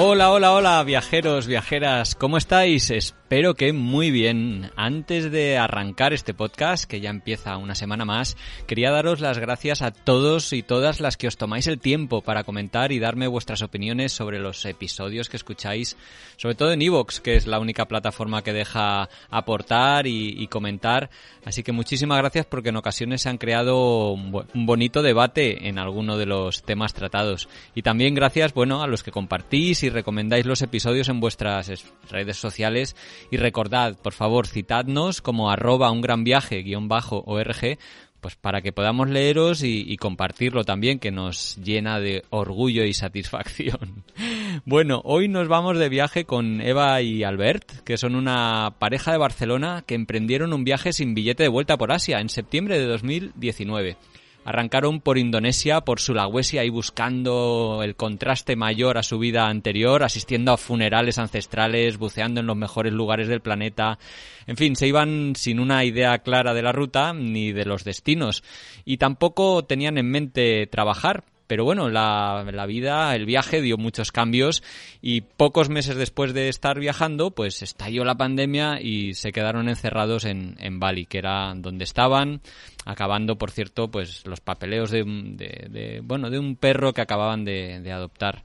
Hola, hola, hola, viajeros, viajeras, ¿cómo estáis? Espero que muy bien. Antes de arrancar este podcast, que ya empieza una semana más, quería daros las gracias a todos y todas las que os tomáis el tiempo para comentar y darme vuestras opiniones sobre los episodios que escucháis, sobre todo en Evox, que es la única plataforma que deja aportar y, comentar. Así que muchísimas gracias porque en ocasiones se han creado un, un bonito debate en alguno de los temas tratados. Y también gracias, bueno, a los que compartís y recomendáis los episodios en vuestras redes sociales y recordad, por favor, citadnos como arroba un gran viaje guion bajo org pues para que podamos leeros y, y, compartirlo también, que nos llena de orgullo y satisfacción. Bueno, hoy nos vamos de viaje con Eva y Albert, que son una pareja de Barcelona que emprendieron un viaje sin billete de vuelta por Asia en septiembre de 2019. Arrancaron por Indonesia, por Sulawesi, ahí buscando el contraste mayor a su vida anterior, asistiendo a funerales ancestrales, buceando en los mejores lugares del planeta. En fin, se iban sin una idea clara de la ruta ni de los destinos. Y tampoco tenían en mente trabajar, pero bueno, la, la, vida, el viaje dio muchos cambios y pocos meses después de estar viajando, pues estalló la pandemia y se quedaron encerrados en, en Bali, que era donde estaban, acabando, por cierto, pues los papeleos de, de, de bueno, de un perro que acababan de, de adoptar.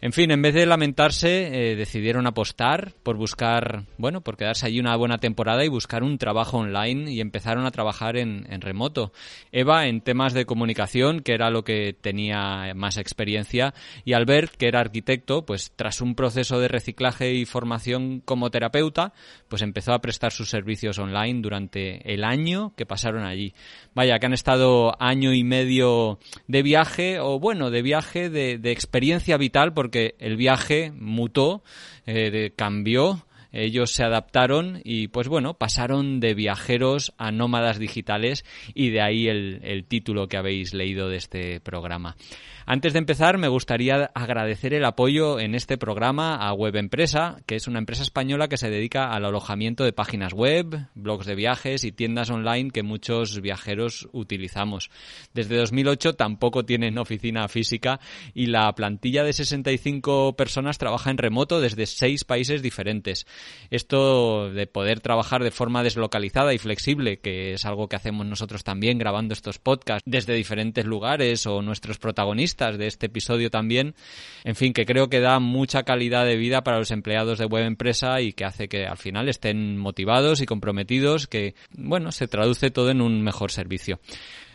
En fin, en vez de lamentarse, eh, decidieron apostar por buscar, bueno, por quedarse allí una buena temporada y buscar un trabajo online y empezaron a trabajar en, remoto. Eva en temas de comunicación, que era lo que tenía más experiencia, y Albert, que era arquitecto, pues tras un proceso de reciclaje y formación como terapeuta, pues empezó a prestar sus servicios online durante el año que pasaron allí. Vaya, que han estado año y medio de viaje, o bueno, de viaje, de, de experiencia vital, porque porque el viaje mutó, eh, cambió, ellos se adaptaron y pues bueno, pasaron de viajeros a nómadas digitales y de ahí el, el título que habéis leído de este programa. Antes de empezar, me gustaría agradecer el apoyo en este programa a Web Empresa, que es una empresa española que se dedica al alojamiento de páginas web, blogs de viajes y tiendas online que muchos viajeros utilizamos. Desde 2008 tampoco tienen oficina física y la plantilla de 65 personas trabaja en remoto desde seis países diferentes. Esto de poder trabajar de forma deslocalizada y flexible, que es algo que hacemos nosotros también grabando estos podcasts desde diferentes lugares o nuestros protagonistas de este episodio también. En fin, que creo que da mucha calidad de vida para los empleados de web empresa y que hace que al final estén motivados y comprometidos, que, bueno, se traduce todo en un mejor servicio.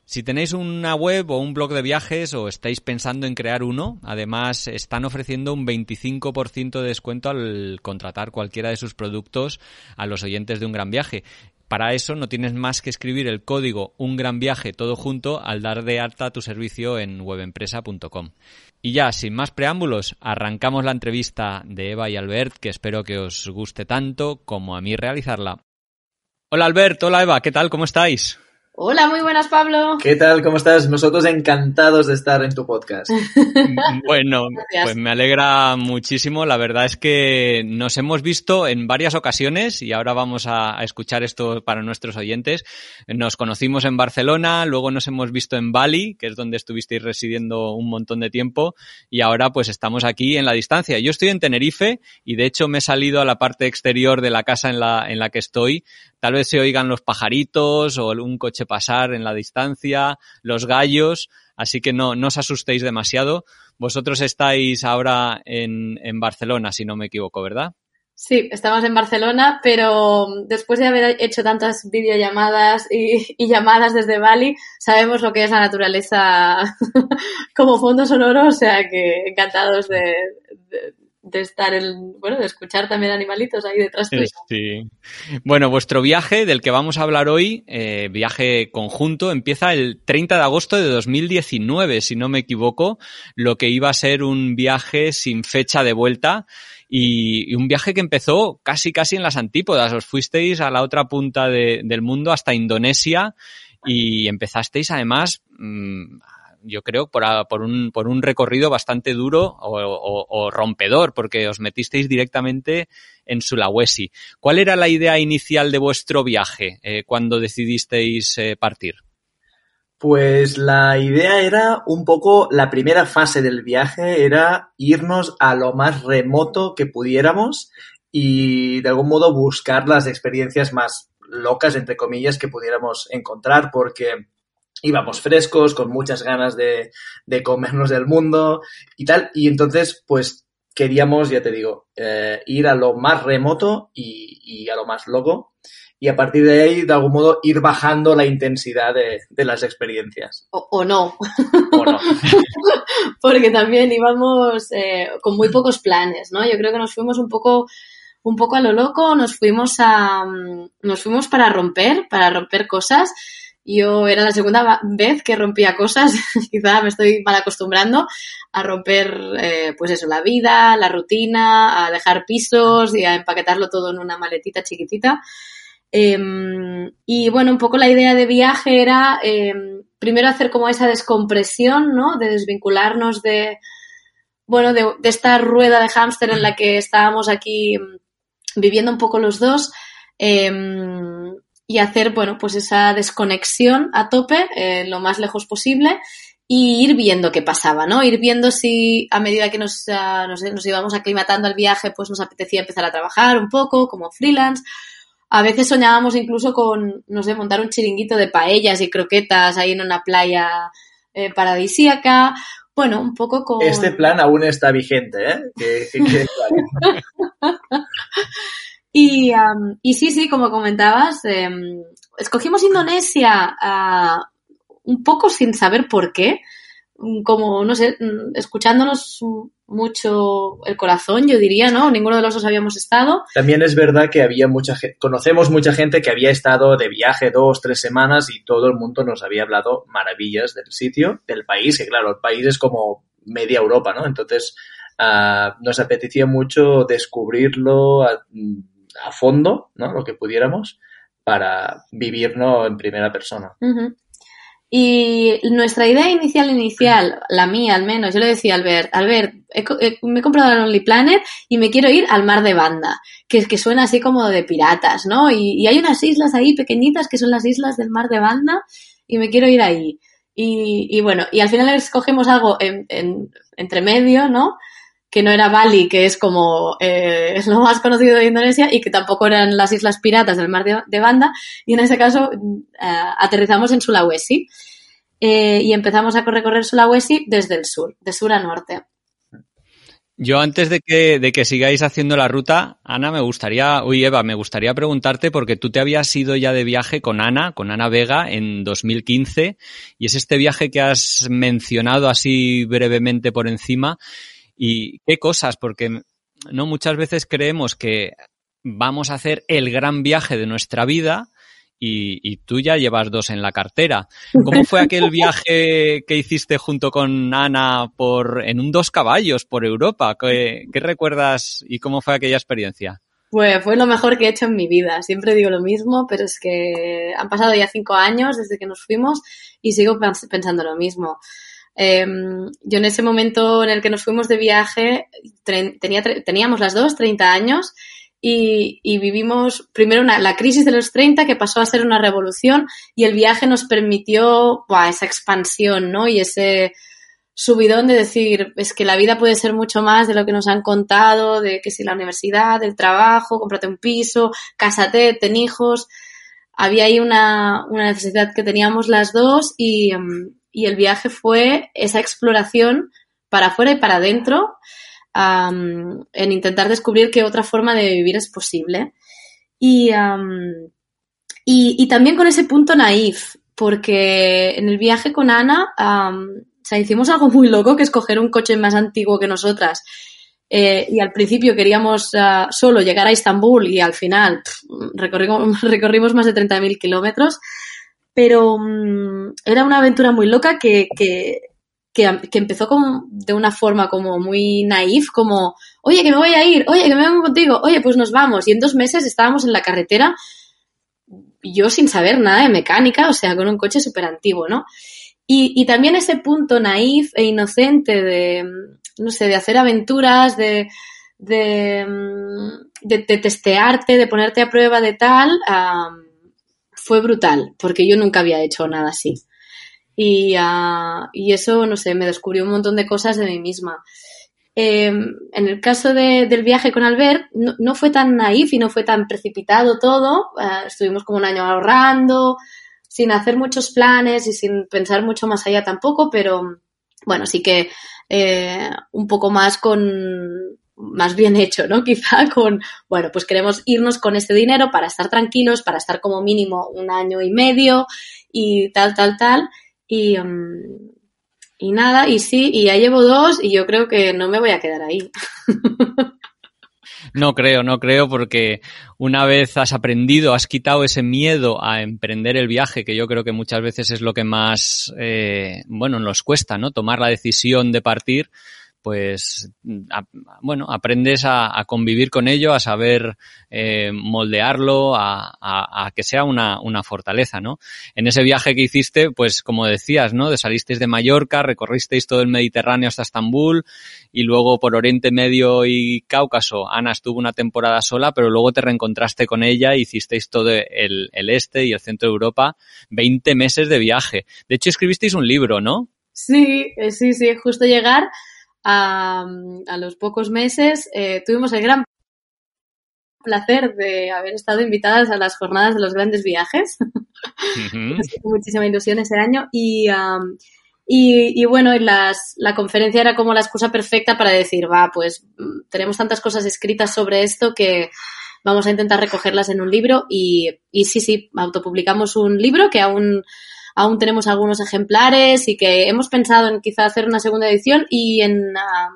Si tenéis una web o un blog de viajes o estáis pensando en crear uno, además están ofreciendo un 25% de descuento al contratar cualquiera de sus productos a los oyentes de un gran viaje. Para eso no tienes más que escribir el código Un Gran Viaje todo junto al dar de alta tu servicio en webempresa.com. Y ya, sin más preámbulos, arrancamos la entrevista de Eva y Albert, que espero que os guste tanto como a mí realizarla. Hola Albert, hola Eva, ¿qué tal? ¿Cómo estáis? Hola, muy buenas, Pablo. ¿Qué tal? ¿Cómo estás? Nosotros encantados de estar en tu podcast. bueno, pues me alegra muchísimo. La verdad es que nos hemos visto en varias ocasiones y ahora vamos a, escuchar esto para nuestros oyentes. Nos conocimos en Barcelona, luego nos hemos visto en Bali, que es donde estuvisteis residiendo un montón de tiempo, y ahora pues estamos aquí en la distancia. Yo estoy en Tenerife y de hecho me he salido a la parte exterior de la casa en la, en la que estoy Tal vez se oigan los pajaritos o un coche pasar en la distancia, los gallos, así que no, no os asustéis demasiado. Vosotros estáis ahora en, en Barcelona, si no me equivoco, ¿verdad? Sí, estamos en Barcelona, pero después de haber hecho tantas videollamadas y, y, llamadas desde Bali, sabemos lo que es la naturaleza como fondo sonoro, o sea que encantados de, de estar el, bueno, de escuchar también animalitos ahí detrás tuyo. Sí. Bueno, vuestro viaje del que vamos a hablar hoy, eh, viaje conjunto, empieza el 30 de agosto de 2019, si no me equivoco, lo que iba a ser un viaje sin fecha de vuelta. Y, un viaje que empezó casi casi en las antípodas. Os fuisteis a la otra punta del mundo hasta Indonesia y empezasteis además mm, yo creo, por, por, un, por un recorrido bastante duro o, rompedor, porque os metisteis directamente en Sulawesi. ¿Cuál era la idea inicial de vuestro viaje eh, cuando decidisteis eh, partir? Pues la idea era un poco, la primera fase del viaje era irnos a lo más remoto que pudiéramos y de algún modo buscar las experiencias más locas, entre comillas, que pudiéramos encontrar, porque íbamos frescos, con muchas ganas de, de, comernos del mundo y tal. Y entonces, pues queríamos, ya te digo, eh, ir a lo más remoto y, y, a lo más loco. Y a partir de ahí, de algún modo, ir bajando la intensidad de, de las experiencias. O, o, no. O no. Porque también íbamos eh, con muy pocos planes, ¿no? Yo creo que nos fuimos un poco un poco a lo loco, nos fuimos a nos fuimos para romper, para romper cosas yo era la segunda vez que rompía cosas, quizá me estoy mal acostumbrando a romper, eh, pues eso, la vida, la rutina, a dejar pisos y a empaquetarlo todo en una maletita chiquitita. Eh, y bueno, un poco la idea de viaje era eh, primero hacer como esa descompresión, ¿no? De desvincularnos de, bueno, de, esta rueda de hámster en la que estábamos aquí viviendo un poco los dos. Y hacer, bueno, pues esa desconexión a tope, eh, lo más lejos posible y ir viendo qué pasaba, ¿no? Ir viendo si a medida que nos, uh, nos, nos, íbamos aclimatando al viaje, pues nos apetecía empezar a trabajar un poco como freelance. A veces soñábamos incluso con, no sé, montar un chiringuito de paellas y croquetas ahí en una playa eh, paradisíaca. Bueno, un poco con... Este plan aún está vigente, ¿eh? Que, que, que, Y, um, y sí, sí, como comentabas, eh, escogimos Indonesia uh, un poco sin saber por qué, como, no sé, escuchándonos mucho el corazón, yo diría, ¿no? Ninguno de los dos habíamos estado. También es verdad que había mucha gente, conocemos mucha gente que había estado de viaje dos, tres semanas y todo el mundo nos había hablado maravillas del sitio, del país, que claro, el país es como media Europa, ¿no? Entonces, uh, nos apetecía mucho descubrirlo, uh, a fondo, ¿no? Lo que pudiéramos para vivirlo en primera persona. Y nuestra idea inicial, inicial, la mía al menos, yo le decía a Albert, Albert, he, me he comprado el Only Planet y me quiero ir al mar de banda, que, que suena así como de piratas, ¿no? Y, y, hay unas islas ahí pequeñitas que son las islas del mar de banda y me quiero ir ahí. Y, y bueno, y al final escogemos algo en, en, entre medio, ¿no? Que no era Bali, que es como eh, es lo más conocido de Indonesia, y que tampoco eran las islas piratas del mar de, Banda, y en ese caso eh, aterrizamos en Sulawesi eh, y empezamos a recorrer Sulawesi desde el sur, de sur a norte. Yo antes de que, de que sigáis haciendo la ruta, Ana, me gustaría, uy Eva, me gustaría preguntarte porque tú te habías ido ya de viaje con Ana, con Ana Vega en 2015 y es este viaje que has mencionado así brevemente por encima y qué cosas, porque no muchas veces creemos que vamos a hacer el gran viaje de nuestra vida y, y, tú ya llevas dos en la cartera. ¿Cómo fue aquel viaje que hiciste junto con Ana por en un dos caballos por Europa? ¿Qué, recuerdas y cómo fue aquella experiencia? fue, fue lo mejor que he hecho en mi vida. Siempre digo lo mismo, pero es que han pasado ya cinco años desde que nos fuimos y sigo pensando lo mismo. Em, yo en ese momento en el que nos fuimos de viaje tenía, teníamos las dos 30 años y, vivimos primero la crisis de los 30 que pasó a ser una revolución y el viaje nos permitió esa expansión ¿no? y ese subidón de decir es que la vida puede ser mucho más de lo que nos han contado, de que si la universidad, el trabajo, cómprate un piso, cásate, ten hijos. Había ahí una, una necesidad que teníamos las dos y, em, y el viaje fue esa exploración para afuera y para adentro en intentar descubrir qué otra forma de vivir es posible. Y, y, también con ese punto naif, porque en el viaje con Ana, o sea, hicimos algo muy loco que es coger un coche más antiguo que nosotras. Eh, y al principio queríamos ah, solo llegar a Estambul y al final recorrimos, recorrimos, más de 30.000 kilómetros pero mm, era una aventura muy loca que, que, que, empezó como de una forma como muy naif, como, oye, que me voy a ir, oye, que me vengo contigo, oye, pues nos vamos. Y en dos meses estábamos en la carretera, yo sin saber nada de mecánica, o sea, con un coche súper antiguo, ¿no? Y, y también ese punto naif e inocente de, no sé, de hacer aventuras, de, de, mm, de, testearte, de ponerte a prueba de tal, fue brutal, porque yo nunca había hecho nada así. Y, uh, y eso, no sé, me descubrió un montón de cosas de mí misma. Eh, en el caso de, del viaje con Albert, no, no, fue tan naif y no fue tan precipitado todo. Uh, estuvimos como un año ahorrando, sin hacer muchos planes y sin pensar mucho más allá tampoco, pero bueno, sí que eh, un poco más con, más bien hecho, ¿no? Quizá con, bueno, pues queremos irnos con este dinero para estar tranquilos, para estar como mínimo un año y medio y tal, tal, tal. Y, mm, y nada, y sí, y ya llevo dos y yo creo que no me voy a quedar ahí. No creo, no creo, porque una vez has aprendido, has quitado ese miedo a emprender el viaje, que yo creo que muchas veces es lo que más, eh, bueno, nos cuesta, ¿no? Tomar la decisión de partir pues, bueno, aprendes a, convivir con ello, a saber eh, moldearlo, a, que sea una, fortaleza, ¿no? En ese viaje que hiciste, pues, como decías, ¿no? De salisteis de Mallorca, recorristeis todo el Mediterráneo hasta Estambul y luego por Oriente Medio y Cáucaso, Ana estuvo una temporada sola, pero luego te reencontraste con ella hicisteis todo el, el este y el centro de Europa, 20 meses de viaje. De hecho, escribisteis un libro, ¿no? Sí, eh, sí, sí, justo llegar a, los pocos meses eh, tuvimos el gran placer de haber estado invitadas a las jornadas de los grandes viajes. muchísima ilusión ese año y, y, bueno, las, la conferencia era como la excusa perfecta para decir, va, pues mm, tenemos tantas cosas escritas sobre esto que vamos a intentar recogerlas en un libro y, y sí, sí, autopublicamos un libro que aún aún tenemos algunos ejemplares y que hemos pensado en quizá hacer una segunda edición y en ah,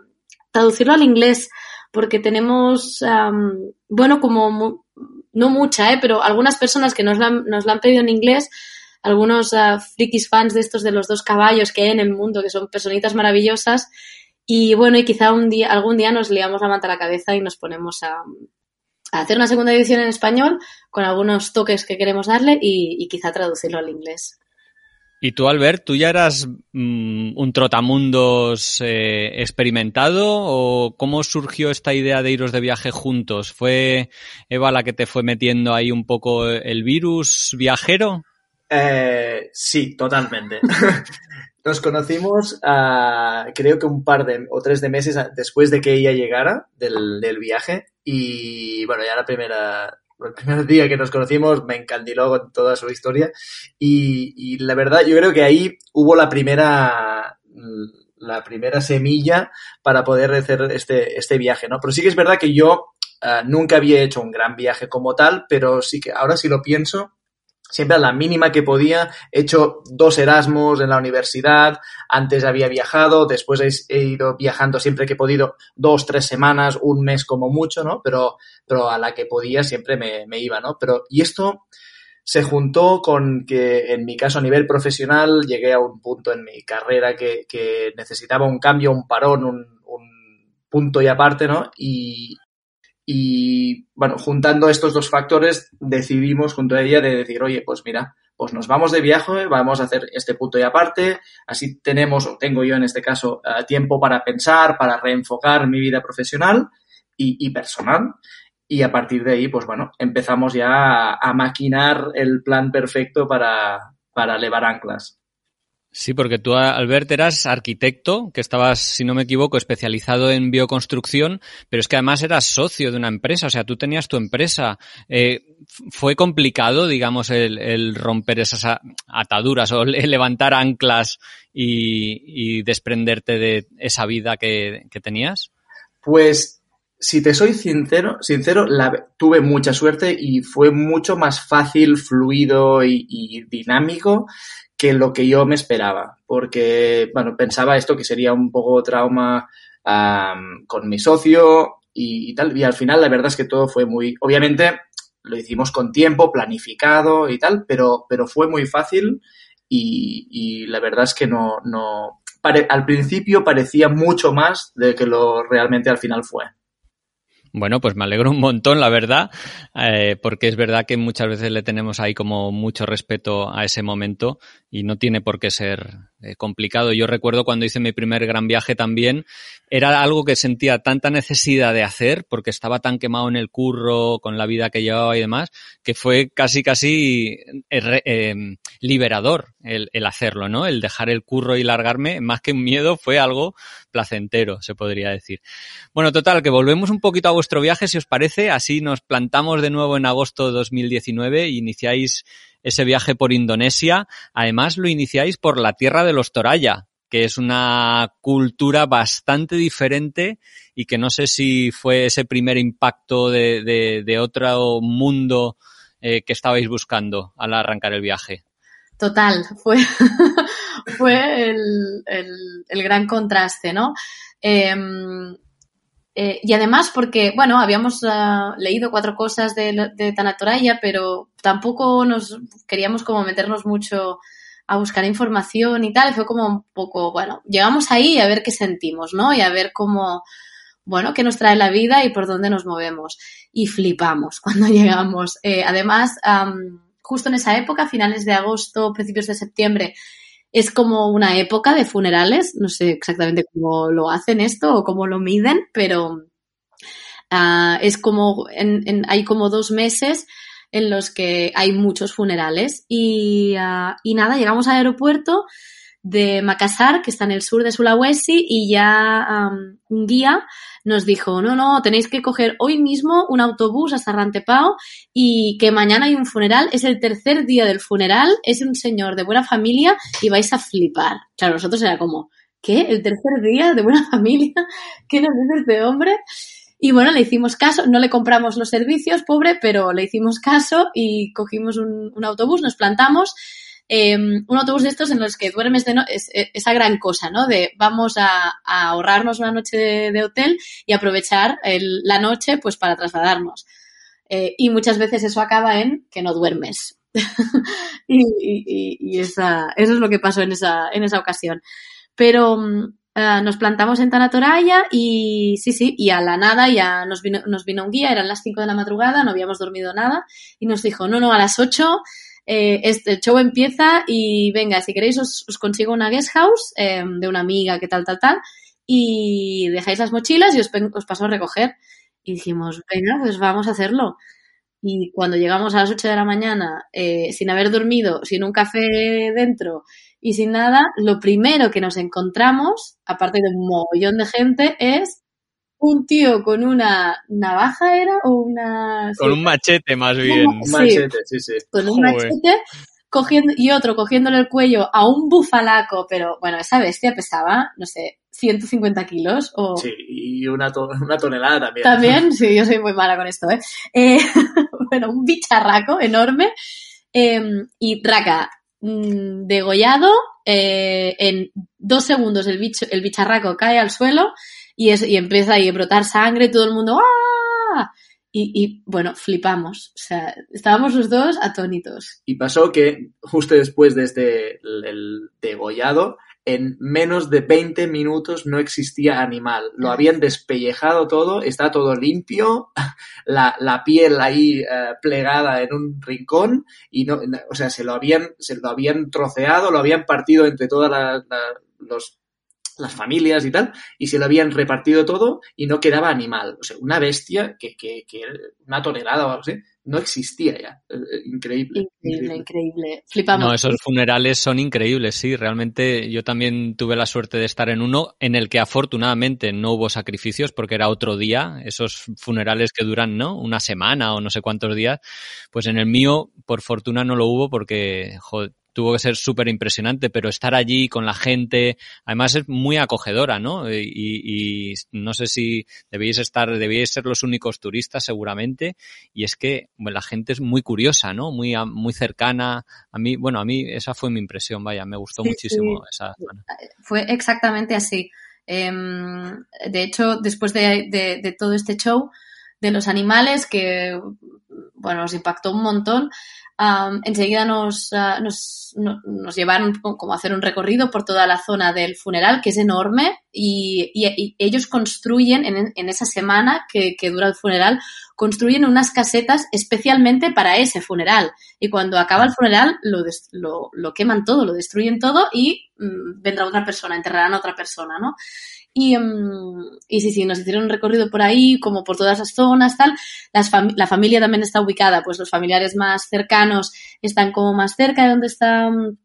traducirlo al inglés porque tenemos, bueno, como no mucha, ¿eh? pero algunas personas que nos la, nos la han pedido en inglés, algunos uh, frikis fans de estos de los dos caballos que hay en el mundo, que son personitas maravillosas. Y bueno, y quizá un día, algún día nos liamos la manta a la cabeza y nos ponemos a, a hacer una segunda edición en español con algunos toques que queremos darle y quizá traducirlo al inglés. ¿Y tú, Albert, tú ya eras mm, un trotamundos eh, experimentado o cómo surgió esta idea de iros de viaje juntos? ¿Fue Eva la que te fue metiendo ahí un poco el virus viajero? Eh, sí, totalmente. Nos conocimos uh, creo que un par de o tres de meses después de que ella llegara del viaje y bueno, ya la primera el primer día que nos conocimos me encandiló con toda su historia y, y, la verdad yo creo que ahí hubo la primera la primera semilla para poder hacer este, este viaje, ¿no? Pero sí que es verdad que yo uh, nunca había hecho un gran viaje como tal, pero sí que ahora sí lo pienso, siempre a la mínima que podía. He hecho dos Erasmus en la universidad, antes había viajado, después he, ido viajando siempre que he podido, dos, tres semanas, un mes como mucho, ¿no? Pero, pero a la que podía siempre me, iba, ¿no? Pero, y esto se juntó con que en mi caso a nivel profesional llegué a un punto en mi carrera que, que necesitaba un cambio, un parón, un, un punto y aparte, ¿no? Y, Y bueno, juntando estos dos factores, decidimos junto a ella de decir, oye, pues mira, pues nos vamos de viaje, vamos a hacer este punto y aparte, así tenemos, o tengo yo en este caso, eh, tiempo para pensar, para reenfocar mi vida profesional y, y personal. Y a partir de ahí, pues bueno, empezamos ya a, maquinar el plan perfecto para, para elevar anclas. Sí, porque tú, Albert, eras arquitecto, que estabas, si no me equivoco, especializado en bioconstrucción, pero es que además eras socio de una empresa, o sea, tú tenías tu empresa. Eh, ¿Fue complicado, digamos, el, romper esas ataduras o levantar anclas y, desprenderte de esa vida que, tenías? Pues, si te soy sincero, sincero la, tuve mucha suerte y fue mucho más fácil, fluido y dinámico que lo que yo me esperaba, porque, bueno, pensaba esto que sería un poco trauma um, con mi socio y, tal, y al final la verdad es que todo fue muy, obviamente lo hicimos con tiempo, planificado y tal, pero, pero fue muy fácil y, y la verdad es que no, no, al principio parecía mucho más de que lo realmente al final fue. Bueno, pues me alegro un montón, la verdad, eh, porque es verdad que muchas veces le tenemos ahí como mucho respeto a ese momento y no tiene por qué ser eh, complicado. Yo recuerdo cuando hice mi primer gran viaje también, era algo que sentía tanta necesidad de hacer porque estaba tan quemado en el curro, con la vida que llevaba y demás, que fue casi, casi eh, eh, liberador el, el, hacerlo, ¿no? El dejar el curro y largarme, más que un miedo, fue algo placentero, se podría decir. Bueno, total, que volvemos un poquito a vuestro viaje, si os parece, así nos plantamos de nuevo en agosto de 2019 e iniciáis ese viaje por Indonesia. Además, lo iniciáis por la tierra de los Toraya, que es una cultura bastante diferente y que no sé si fue ese primer impacto de, otro mundo eh, que estabais buscando al arrancar el viaje. Total, fue, fue el, el, gran contraste, ¿no? Eh, eh, y además porque, bueno, habíamos uh, leído cuatro cosas de, de Tanatoraya, pero tampoco nos queríamos como meternos mucho a buscar información y tal. Fue como un poco, bueno, llegamos ahí a ver qué sentimos, ¿no? Y a ver cómo, bueno, qué nos trae la vida y por dónde nos movemos. Y flipamos cuando llegamos. Eh, además, um, justo en esa época, finales de agosto, principios de septiembre, es como una época de funerales, no sé exactamente cómo lo hacen esto o cómo lo miden, pero uh, es como, en, en, hay como dos meses en los que hay muchos funerales y, uh, y nada, llegamos al aeropuerto de Makassar, que está en el sur de Sulawesi, y ya un guía nos dijo, no, no, tenéis que coger hoy mismo un autobús hasta Rantepao y que mañana hay un funeral, es el tercer día del funeral, es un señor de buena familia y vais a flipar. Claro, nosotros era como, ¿qué? ¿El tercer día de buena familia? ¿Qué nos dice este hombre? Y bueno, le hicimos caso, no le compramos los servicios, pobre, pero le hicimos caso y cogimos un autobús, nos plantamos eh, un autobús de estos en los que duermes de no es, es, esa gran cosa, ¿no? De vamos a, a ahorrarnos una noche de, de hotel y aprovechar el, la noche pues para trasladarnos. Eh, y muchas veces eso acaba en que no duermes. y, y, y esa, eso es lo que pasó en esa, en esa ocasión. Pero uh, nos plantamos en Tanatoraya y sí, sí, y a la nada ya nos vino, nos vino un guía, eran las 5 de la madrugada, no habíamos dormido nada, y nos dijo, no, no, a las 8 eh, este, el show empieza y venga, si queréis os, os consigo una guest house eh, de una amiga que tal, tal, tal, y dejáis las mochilas y os, os paso a recoger. Y dijimos, venga, pues vamos a hacerlo. Y cuando llegamos a las 8 de la mañana, eh, sin haber dormido, sin un café dentro y sin nada, lo primero que nos encontramos, aparte de un mogollón de gente, es un tío con una navaja era o una con sí. un machete más bien. un machete sí sí. Con un Joder. machete cogiendo y otro cogiéndole el cuello a un bufalaco pero bueno esa bestia pesaba no sé 150 kilos o sí y una, to una tonelada también. También sí yo soy muy mala con esto eh, eh bueno un bicharraco enorme eh, y raca mmm, degollado eh, en dos segundos el bicho el bicharraco cae al suelo y, es, y empieza ahí a brotar sangre, todo el mundo ¡ah! Y, y, bueno, flipamos. O sea, estábamos los dos atónitos. Y pasó que justo después de este el degollado, en menos de 20 minutos no existía animal. Lo habían despellejado todo, está todo limpio, la, la piel ahí eh, plegada en un rincón y no, o sea, se lo habían, se lo habían troceado, lo habían partido entre todas las, los las familias y tal, y se lo habían repartido todo y no quedaba animal. O sea, una bestia que, que, que una tonelada o algo así, no existía ya. Eh, eh, increíble. Increíble, increíble. Flipamos. No, esos funerales son increíbles, sí. Realmente yo también tuve la suerte de estar en uno en el que afortunadamente no hubo sacrificios porque era otro día. Esos funerales que duran, ¿no? Una semana o no sé cuántos días. Pues en el mío, por fortuna, no lo hubo porque, joder, tuvo que ser súper impresionante, pero estar allí con la gente, además es muy acogedora, ¿no? Y, no sé si debéis estar, debíais ser los únicos turistas seguramente, y es que la gente es muy curiosa, ¿no? Muy, muy cercana. A mí, bueno, a mí esa fue mi impresión, vaya, me gustó muchísimo esa zona. Fue exactamente así. Em, de hecho, después de, de todo este show de los animales, que, bueno, nos impactó un montón, enseguida nos, uh, nos, nos, llevaron como a hacer un recorrido por toda la zona del funeral, que es enorme, y, y, ellos construyen en, en, esa semana que, que, dura el funeral, construyen unas casetas especialmente para ese funeral. Y cuando acaba el funeral, lo, lo, queman todo, lo destruyen todo y mm, vendrá otra persona, enterrarán a otra persona, ¿no? Y, mm, y sí, sí, nos hicieron un recorrido por ahí, como por todas las zonas, tal. Las la familia también está ubicada, pues los familiares más cercanos están como más cerca de donde está mm,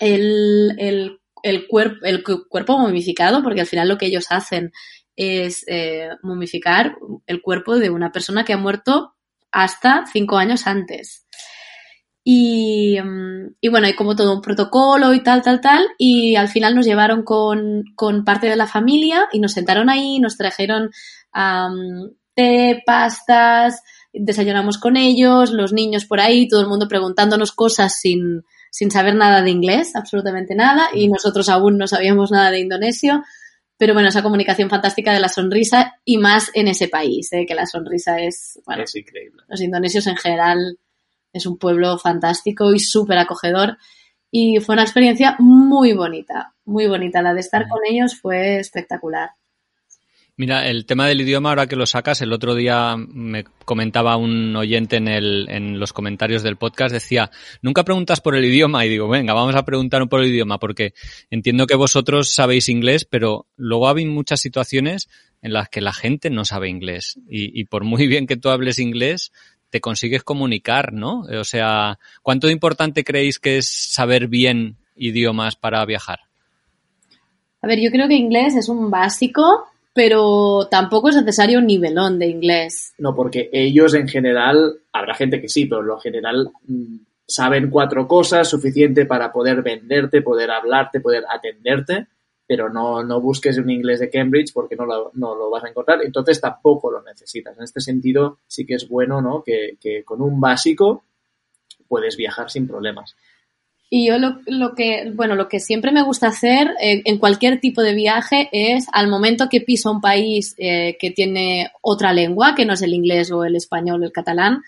el, el, el, el cuerpo momificado, porque al final lo que ellos hacen es eh, momificar el cuerpo de una persona que ha muerto hasta cinco años antes. Y, mm, y, bueno, hay como todo un protocolo y tal, tal, tal. Y al final nos llevaron con, con parte de la familia y nos sentaron ahí, nos trajeron té, pastas, desayunamos con ellos, los niños por ahí, todo el mundo preguntándonos cosas sin, sin saber nada de inglés, absolutamente nada. Y nosotros aún no sabíamos nada de indonesio. Pero bueno, esa comunicación fantástica de la sonrisa y más en ese país, ¿eh? que la sonrisa es, bueno, es increíble. Los indonesios en general es un pueblo fantástico y súper acogedor. Y fue una experiencia muy bonita, muy bonita. La de estar con ellos fue espectacular. Mira, el tema del idioma, ahora que lo sacas, el otro día me comentaba un oyente en, el, en los comentarios del podcast, decía, nunca preguntas por el idioma y digo, venga, vamos a preguntar por el idioma porque entiendo que vosotros sabéis inglés, pero luego hay muchas situaciones en las que la gente no sabe inglés y, y por muy bien que tú hables inglés, te consigues comunicar, ¿no? O sea, ¿cuánto importante creéis que es saber bien idiomas para viajar? A ver, yo creo que inglés es un básico, pero tampoco es necesario un nivelón de inglés. No, porque ellos en general, habrá gente que sí, pero en lo general mm, saben cuatro cosas suficiente para poder venderte, poder hablarte, poder atenderte pero no, no busques un inglés de Cambridge porque no lo, no lo vas a encontrar, entonces tampoco lo necesitas. En este sentido, sí que es bueno ¿no? que, que con un básico puedes viajar sin problemas. Y yo lo, lo, que, bueno, lo que siempre me gusta hacer eh, en cualquier tipo de viaje es al momento que piso un país eh, que tiene otra lengua, que no es el inglés o el español o el catalán,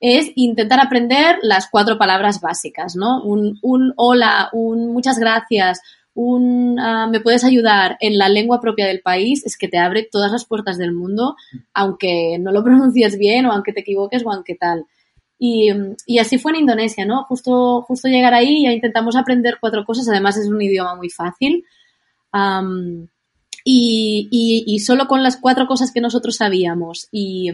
es intentar aprender las cuatro palabras básicas, ¿no? Un, un hola, un muchas gracias, un uh, me puedes ayudar en la lengua propia del país es que te abre todas las puertas del mundo, aunque no lo pronuncies bien o aunque te equivoques o aunque tal. Y, y, así fue en Indonesia, ¿no? Justo, justo llegar ahí ya intentamos aprender cuatro cosas, además es un idioma muy fácil. Um, y, y, solo con las cuatro cosas que nosotros sabíamos y,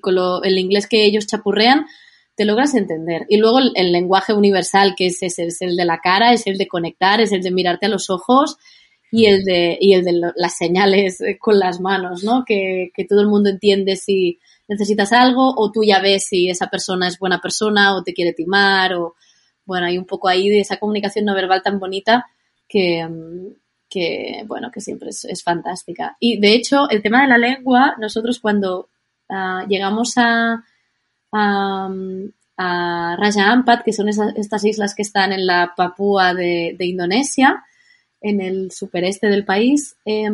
con lo, el inglés que ellos chapurrean, te logras entender. Y luego el, lenguaje universal, que es, es, el de la cara, es el de conectar, es el de mirarte a los ojos y el de, y el de las señales con las manos, ¿no? Que, que todo el mundo entiende si necesitas algo o tú ya ves si esa persona es buena persona o te quiere timar o, bueno, hay un poco ahí de esa comunicación no verbal tan bonita que, que bueno, que siempre es, fantástica. Y de hecho, el tema de la lengua, nosotros cuando uh, llegamos a, a, a Raja Ampat, que son esas, estas islas que están en la Papúa de, de Indonesia, en el supereste del país. Eh,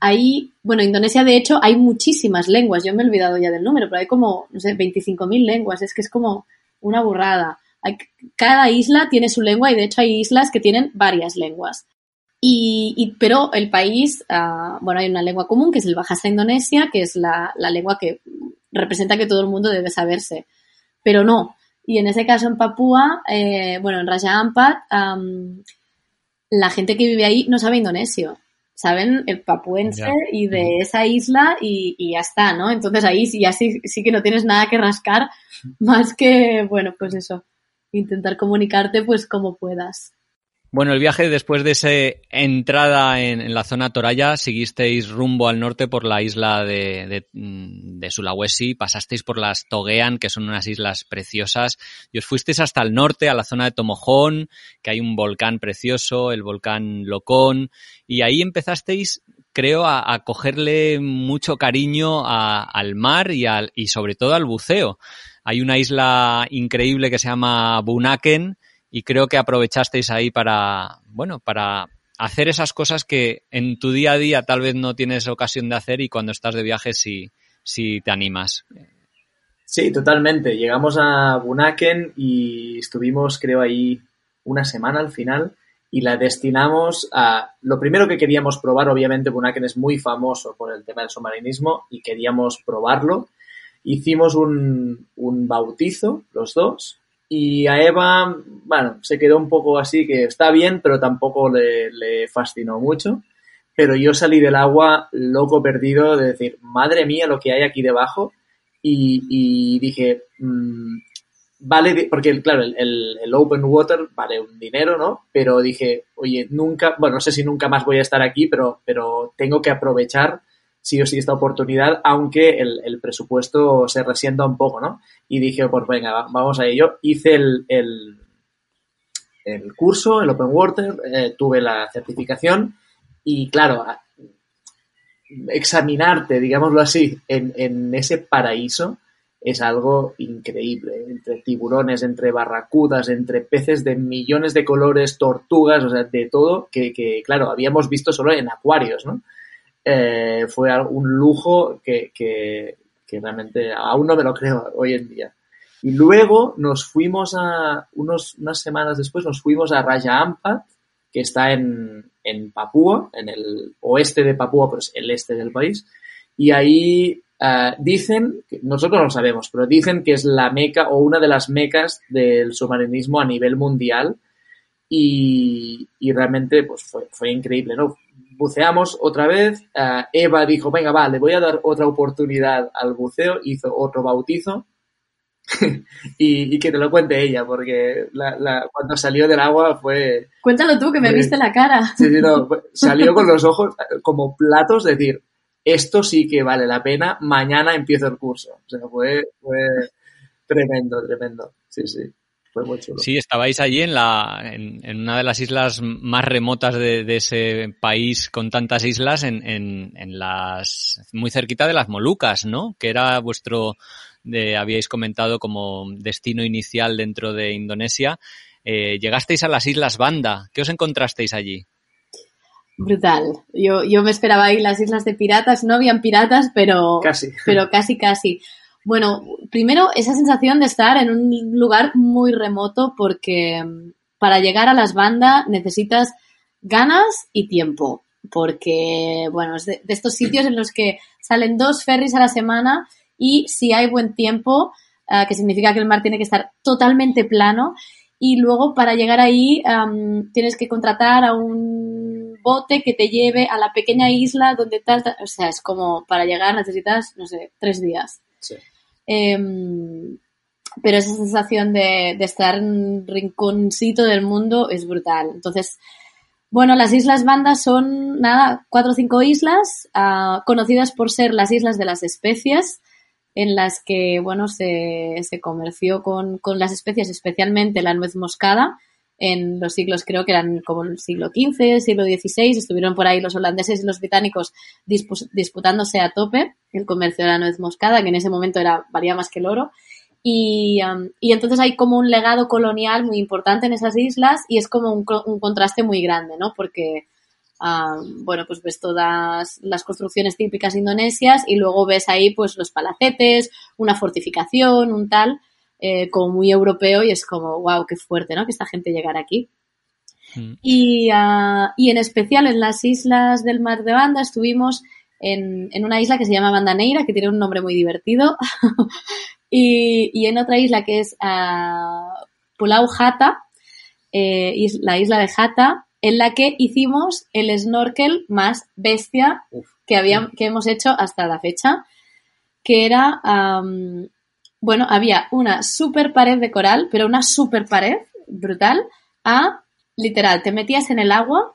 ahí, bueno, Indonesia de hecho hay muchísimas lenguas, yo me he olvidado ya del número, pero hay como, no sé, 25.000 lenguas, es que es como una burrada. cada isla tiene su lengua y de hecho hay islas que tienen varias lenguas. Y, pero el país, ah, bueno, hay una lengua común que es el Bajasa Indonesia, que es la, lengua que representa que todo el mundo debe saberse. Pero no. Y en ese caso en Papúa, eh, bueno, en Raja Ampat, la gente que vive ahí no sabe indonesio. Saben el papuense y de esa isla y, ya está, ¿no? Entonces ahí ya sí, sí que no tienes nada que rascar más que, bueno, pues eso, intentar comunicarte pues como puedas. Bueno, el viaje después de esa entrada en, la zona Toraya, seguisteis rumbo al norte por la isla de, de, Sulawesi, pasasteis por las Togean, que son unas islas preciosas, y os fuisteis hasta el norte, a la zona de Tomojón, que hay un volcán precioso, el volcán Locón, y ahí empezasteis, creo, a, cogerle mucho cariño al mar y, al, y sobre todo al buceo. Hay una isla increíble que se llama Bunaken, y creo que aprovechasteis ahí para, bueno, para hacer esas cosas que en tu día a día tal vez no tienes ocasión de hacer y cuando estás de viaje sí, sí te animas. Sí, totalmente. Llegamos a Bunaken y estuvimos, creo, ahí una semana al final y la destinamos a... Lo primero que queríamos probar, obviamente, Bunaken es muy famoso por el tema del submarinismo y queríamos probarlo. Hicimos un, un bautizo, los dos, y a Eva, bueno, se quedó un poco así, que está bien, pero tampoco le, fascinó mucho. Pero yo salí del agua loco perdido de decir, madre mía, lo que hay aquí debajo. Y, dije, mm, vale, porque claro, el, el, open water vale un dinero, ¿no? Pero dije, oye, nunca, bueno, no sé si nunca más voy a estar aquí, pero, pero tengo que aprovechar sí o sí esta oportunidad, aunque el, presupuesto se resienta un poco, ¿no? Y dije, pues venga, vamos a ello. Hice el, el, curso, el Open Water, eh, tuve la certificación y claro, examinarte, digámoslo así, en, en ese paraíso es algo increíble. Entre tiburones, entre barracudas, entre peces de millones de colores, tortugas, o sea, de todo, que, que claro, habíamos visto solo en acuarios, ¿no? Eh, fue un lujo que, que, realmente aún no me lo creo hoy en día. Y luego nos fuimos a, unos, unas semanas después, nos fuimos a Raja Ampat, que está en, en Papúa, en el oeste de Papúa, pero es el este del país. Y ahí uh, dicen, nosotros no lo sabemos, pero dicen que es la meca o una de las mecas del submarinismo a nivel mundial. Y, y realmente pues fue, fue increíble, ¿no? Buceamos otra vez. Eh, Eva dijo, venga, va, le voy a dar otra oportunidad al buceo. Hizo otro bautizo. y, que te lo cuente ella, porque cuando salió del agua fue... Cuéntalo tú, que me viste la cara. Sí, sí, no, salió con los ojos eh, como platos, decir, esto sí que vale la pena, mañana empiezo el curso. O sea, fue, fue tremendo, tremendo. Sí, sí. Sí, estabais allí en, la, en, una de las islas más remotas de, ese país con tantas islas, en, en, las muy cerquita de las Molucas, ¿no? Que era vuestro, de, habíais comentado como destino inicial dentro de Indonesia. Eh, llegasteis a las Islas Banda. ¿Qué os encontrasteis allí? Brutal. Yo, yo me esperaba ahí las islas de piratas. No habían piratas, pero casi. Pero casi, casi. Bueno, primero esa sensación de estar en un lugar muy remoto porque mm, para llegar a las bandas necesitas ganas y tiempo. Porque, bueno, es de, estos sitios en los que salen dos ferries a la semana y si hay buen tiempo, eh, que significa que el mar tiene que estar totalmente plano, y luego para llegar ahí tienes que contratar a un bote que te lleve a la pequeña isla donde tal, o sea, es como para llegar necesitas, no sé, tres días. Sí. Em, pero esa sensación de, estar en un rinconcito del mundo es brutal. Entonces, bueno, las Islas Bandas son, nada, cuatro o cinco islas, ah, conocidas por ser las Islas de las Especies, en las que, bueno, se, se comerció con, con, las especies, especialmente la nuez moscada, en los siglos, creo que eran como el siglo XV, siglo XVI, estuvieron por ahí los holandeses y los británicos disputándose a tope el comercio de la nuez moscada, que en ese momento era, valía más que el oro. Y, um, y entonces hay como un legado colonial muy importante en esas islas y es como un, un contraste muy grande, ¿no? Porque, um, bueno, pues ves todas las construcciones típicas indonesias y luego ves ahí pues los palacetes, una fortificación, un tal. Eh, como muy europeo y es como, wow, qué fuerte, ¿no? Que esta gente llegara aquí. Mm. Y, ah, y en especial en las islas del Mar de Banda estuvimos en, en una isla que se llama Bandaneira, que tiene un nombre muy divertido, y, y en otra isla que es ah, Pulau Jata, eh, is- la isla de Jata, en la que hicimos el snorkel más bestia que, habían, que hemos hecho hasta la fecha, que era, bueno, había una super pared de coral, pero una super pared brutal, a, literal, te metías en el agua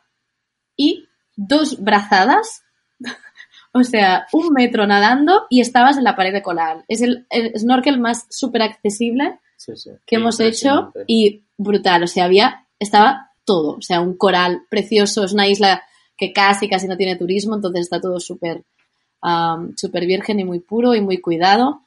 y dos brazadas, o sea, un metro nadando y estabas en la pared de coral. Es el, el snorkel más súper accesible Sí, sí. que hemos hecho y brutal, o sea, había, estaba todo, o sea, un coral precioso, es una isla que casi, casi no tiene turismo, entonces está todo súper súper virgen y muy puro y muy cuidado,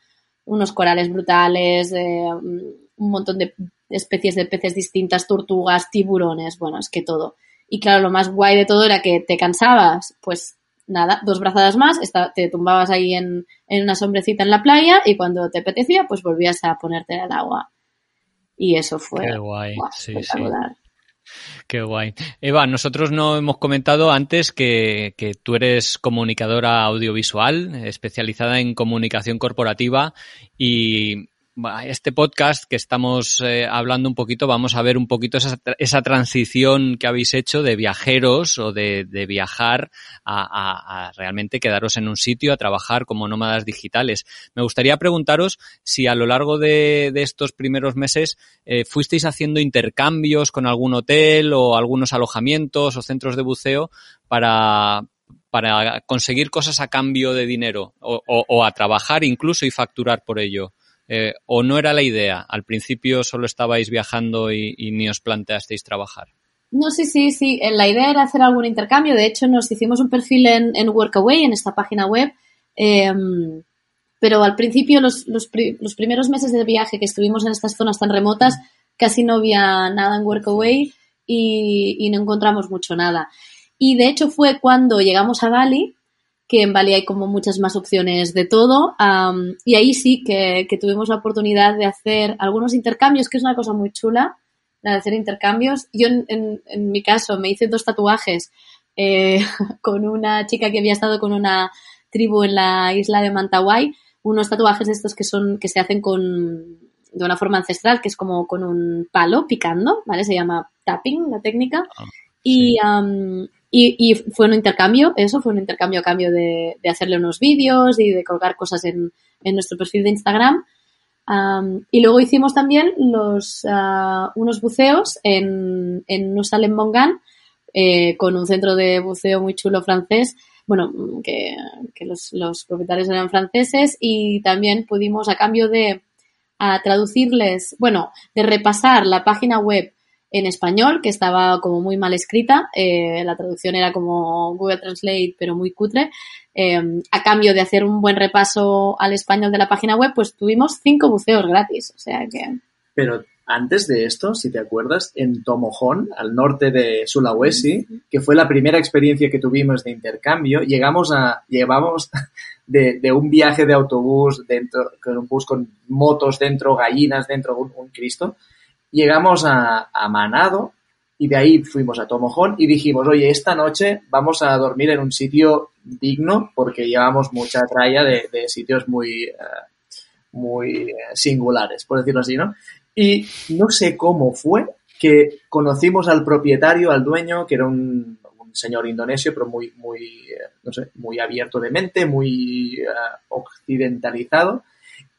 unos corales brutales, eh, un montón de especies de peces distintas, tortugas, tiburones, bueno, es que todo. Y claro, lo más guay de todo era que te cansabas, pues nada, dos brazadas más, te tumbabas ahí en, en una sombrecita en la playa y cuando te apetecía, pues volvías a ponerte al agua. Y eso fue Qué guay, sí, sí. Qué guay. Eva, nosotros no hemos comentado antes que, que tú eres comunicadora audiovisual, especializada en comunicación corporativa y este podcast que estamos eh, hablando un poquito, vamos a ver un poquito esa, tra- esa transición que habéis hecho de viajeros o de, viajar a, realmente quedaros en un sitio a trabajar como nómadas digitales. Me gustaría preguntaros si a lo largo de, estos primeros meses eh, fuisteis haciendo intercambios con algún hotel o algunos alojamientos o centros de buceo para, conseguir cosas a cambio de dinero o a trabajar incluso y facturar por ello. Eh, ¿O no era la idea? Al principio solo estabais viajando y, ni os planteasteis trabajar. No, sí, sí, sí. Eh, La idea era hacer algún intercambio. De hecho, nos hicimos un perfil en, Workaway, en esta página web. Eh, pero al principio, los, los, pri- los primeros meses de viaje que estuvimos en estas zonas tan remotas, casi no había nada en Workaway y, y no encontramos mucho nada. Y de hecho fue cuando llegamos a Bali, que en Bali hay como muchas más opciones de todo, y ahí sí que, que tuvimos la oportunidad de hacer algunos intercambios, que es una cosa muy chula, la de hacer intercambios. Yo, en, en- en mi caso, me hice dos tatuajes eh, con una chica que había estado con una tribu en la isla de Mantawai, unos tatuajes de estos que son que se hacen con de una forma ancestral, que es como con un palo picando, ¿vale? Se llama tapping la técnica. Y, am, y, y fue un intercambio, eso fue un intercambio a cambio de, de hacerle unos vídeos y de colgar cosas en, en nuestro perfil de Instagram. Am, y luego hicimos también los, ah, unos buceos en, en Nusa Lembongan, eh, con un centro de buceo muy chulo francés, bueno, que, que los, los propietarios eran franceses y también pudimos a cambio de a traducirles, bueno, de repasar la página web en español, que estaba como muy mal escrita, eh, la traducción era como Google Translate, pero muy cutre, eh, a cambio de hacer un buen repaso al español de la página web, pues tuvimos cinco buceos gratis, o sea que... Pero antes de esto, si te acuerdas, en Tomohon, al norte de Sulawesi, que fue la primera experiencia que tuvimos de intercambio, llegamos a, llevamos de, de un viaje de autobús dentro, con un bus con motos dentro, gallinas dentro, un, un Cristo, llegamos a, a Manado y de ahí fuimos a Tomohon y dijimos, oye, esta noche vamos a dormir en un sitio digno porque llevamos mucha tralla de, de sitios muy, eh, muy eh, singulares, por decirlo así, ¿no? Y no sé cómo fue que conocimos al propietario, al dueño, que era un, un señor indonesio, pero muy, muy, eh, no sé, muy abierto de mente, muy occidentalizado.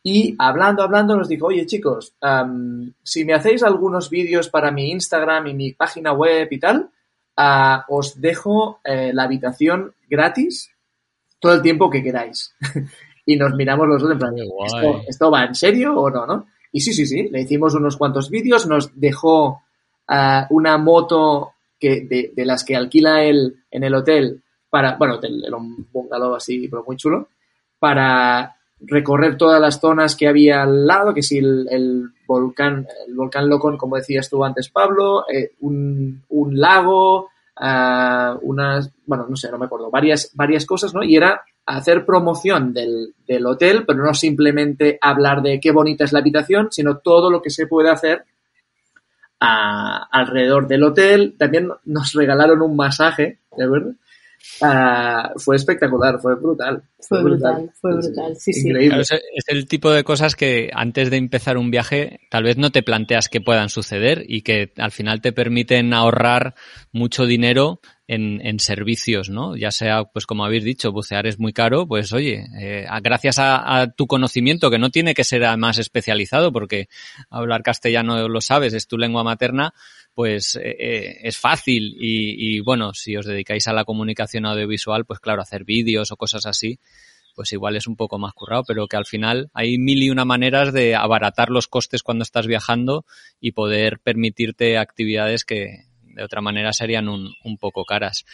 Y hablando, hablando, nos dijo, oye chicos, am, si me hacéis algunos vídeos para mi Instagram y mi página web y tal, ah, os dejo eh, la habitación gratis todo el tiempo que queráis. y nos miramos los dos en plan. ¿esto, ¿esto va en serio o no, no? Y sí, sí, sí, le hicimos unos cuantos vídeos, nos dejó ah, una moto que, de, de las que alquila él en el hotel para, bueno, hotel, era un bungalow así, pero muy chulo, para recorrer todas las zonas que había al lado, que si el, volcán, el volcán Locón, como decías tú antes, Pablo, eh, un, un lago, ah, unas, bueno, no sé, no me acuerdo, varias, varias cosas, ¿no? Y era hacer promoción del, del hotel, pero no simplemente hablar de qué bonita es la habitación, sino todo lo que se puede hacer a- alrededor del hotel. También nos regalaron un masaje, ¿de acuerdo? Ah, fue espectacular, fue brutal. Fue brutal, fue brutal, sí, sí. Increíble. Claro, es, es el tipo de cosas que antes de empezar un viaje tal vez no te planteas que puedan suceder y que al final te permiten ahorrar mucho dinero en, en servicios, ¿no? Ya sea, pues como habéis dicho, bucear es muy caro, pues oye, eh, gracias a, a tu conocimiento, que no tiene que ser además especializado, porque hablar castellano lo sabes, es tu lengua materna, pues eh, eh, es fácil y, y, bueno, si os dedicáis a la comunicación audiovisual, pues claro, hacer vídeos o cosas así, pues igual es un poco más currado, pero que al final hay mil y una maneras de abaratar los costes cuando estás viajando y poder permitirte actividades que de otra manera serían un, un poco caras.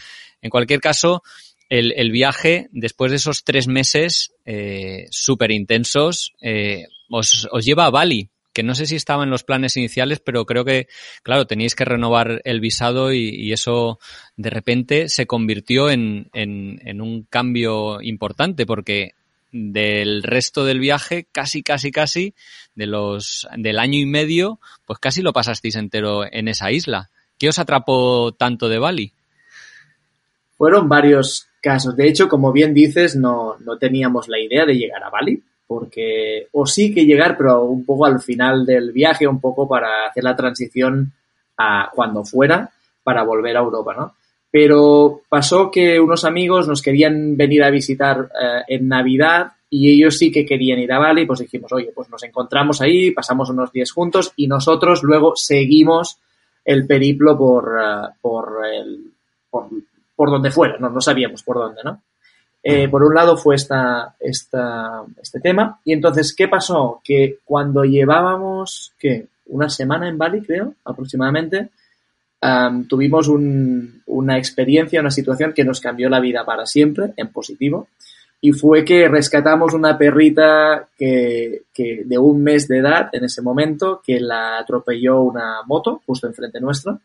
En cualquier caso, el, el viaje, después de esos tres meses eh, súper intensos, eh, os, os lleva a Bali, que no sé si estaba en los planes iniciales, pero creo que, claro, teníais que renovar el visado y, eso de repente se convirtió en, en, en un cambio importante porque del resto del viaje, casi, casi, casi, de los, del año y medio, pues casi lo pasasteis entero en esa isla. ¿Qué os atrapó tanto de Bali? Fueron varios casos. De hecho, como bien dices, no, no teníamos la idea de llegar a Bali, porque, o sí que llegar, pero un poco al final del viaje, un poco para hacer la transición a cuando fuera, para volver a Europa, ¿no? Pero pasó que unos amigos nos querían venir a visitar eh, en Navidad y ellos sí que querían ir a Bali, pues dijimos, oye, pues nos encontramos ahí, pasamos unos días juntos y nosotros luego seguimos el periplo por, uh, por, el, por, donde fuera, no, no sabíamos por dónde, ¿no? Eh, por un lado fue esta, esta, este tema y entonces, ¿qué pasó? Que cuando llevábamos, ¿qué? Una semana en Bali, creo, aproximadamente, um, tuvimos un, una experiencia, una situación que nos cambió la vida para siempre, en positivo, y fue que rescatamos una perrita que, que, de un mes de edad en ese momento que la atropelló una moto justo enfrente nuestro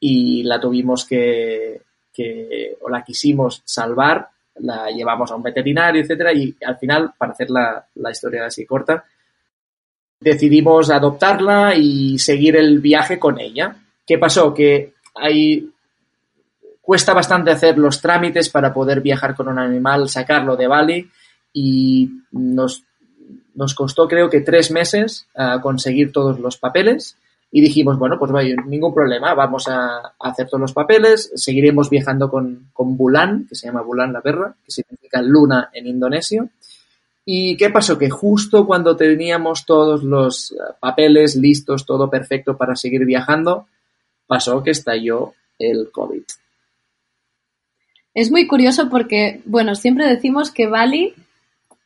y la tuvimos que, que o la quisimos salvar, la llevamos a un veterinario, etcétera, y al final, para hacer la, la historia así corta, decidimos adoptarla y seguir el viaje con ella. ¿Qué pasó? Que hay cuesta bastante hacer los trámites para poder viajar con un animal, sacarlo de Bali y nos, nos costó creo que tres meses uh, conseguir todos los papeles y dijimos, bueno, pues vaya, ningún problema, vamos a, hacer todos los papeles, seguiremos viajando con, con Bulan, que se llama Bulan la perra, que significa luna en indonesio. ¿Y qué pasó? Que justo cuando teníamos todos los uh, papeles listos, todo perfecto para seguir viajando, pasó que estalló el COVID. Es muy curioso porque, bueno, siempre decimos que Bali,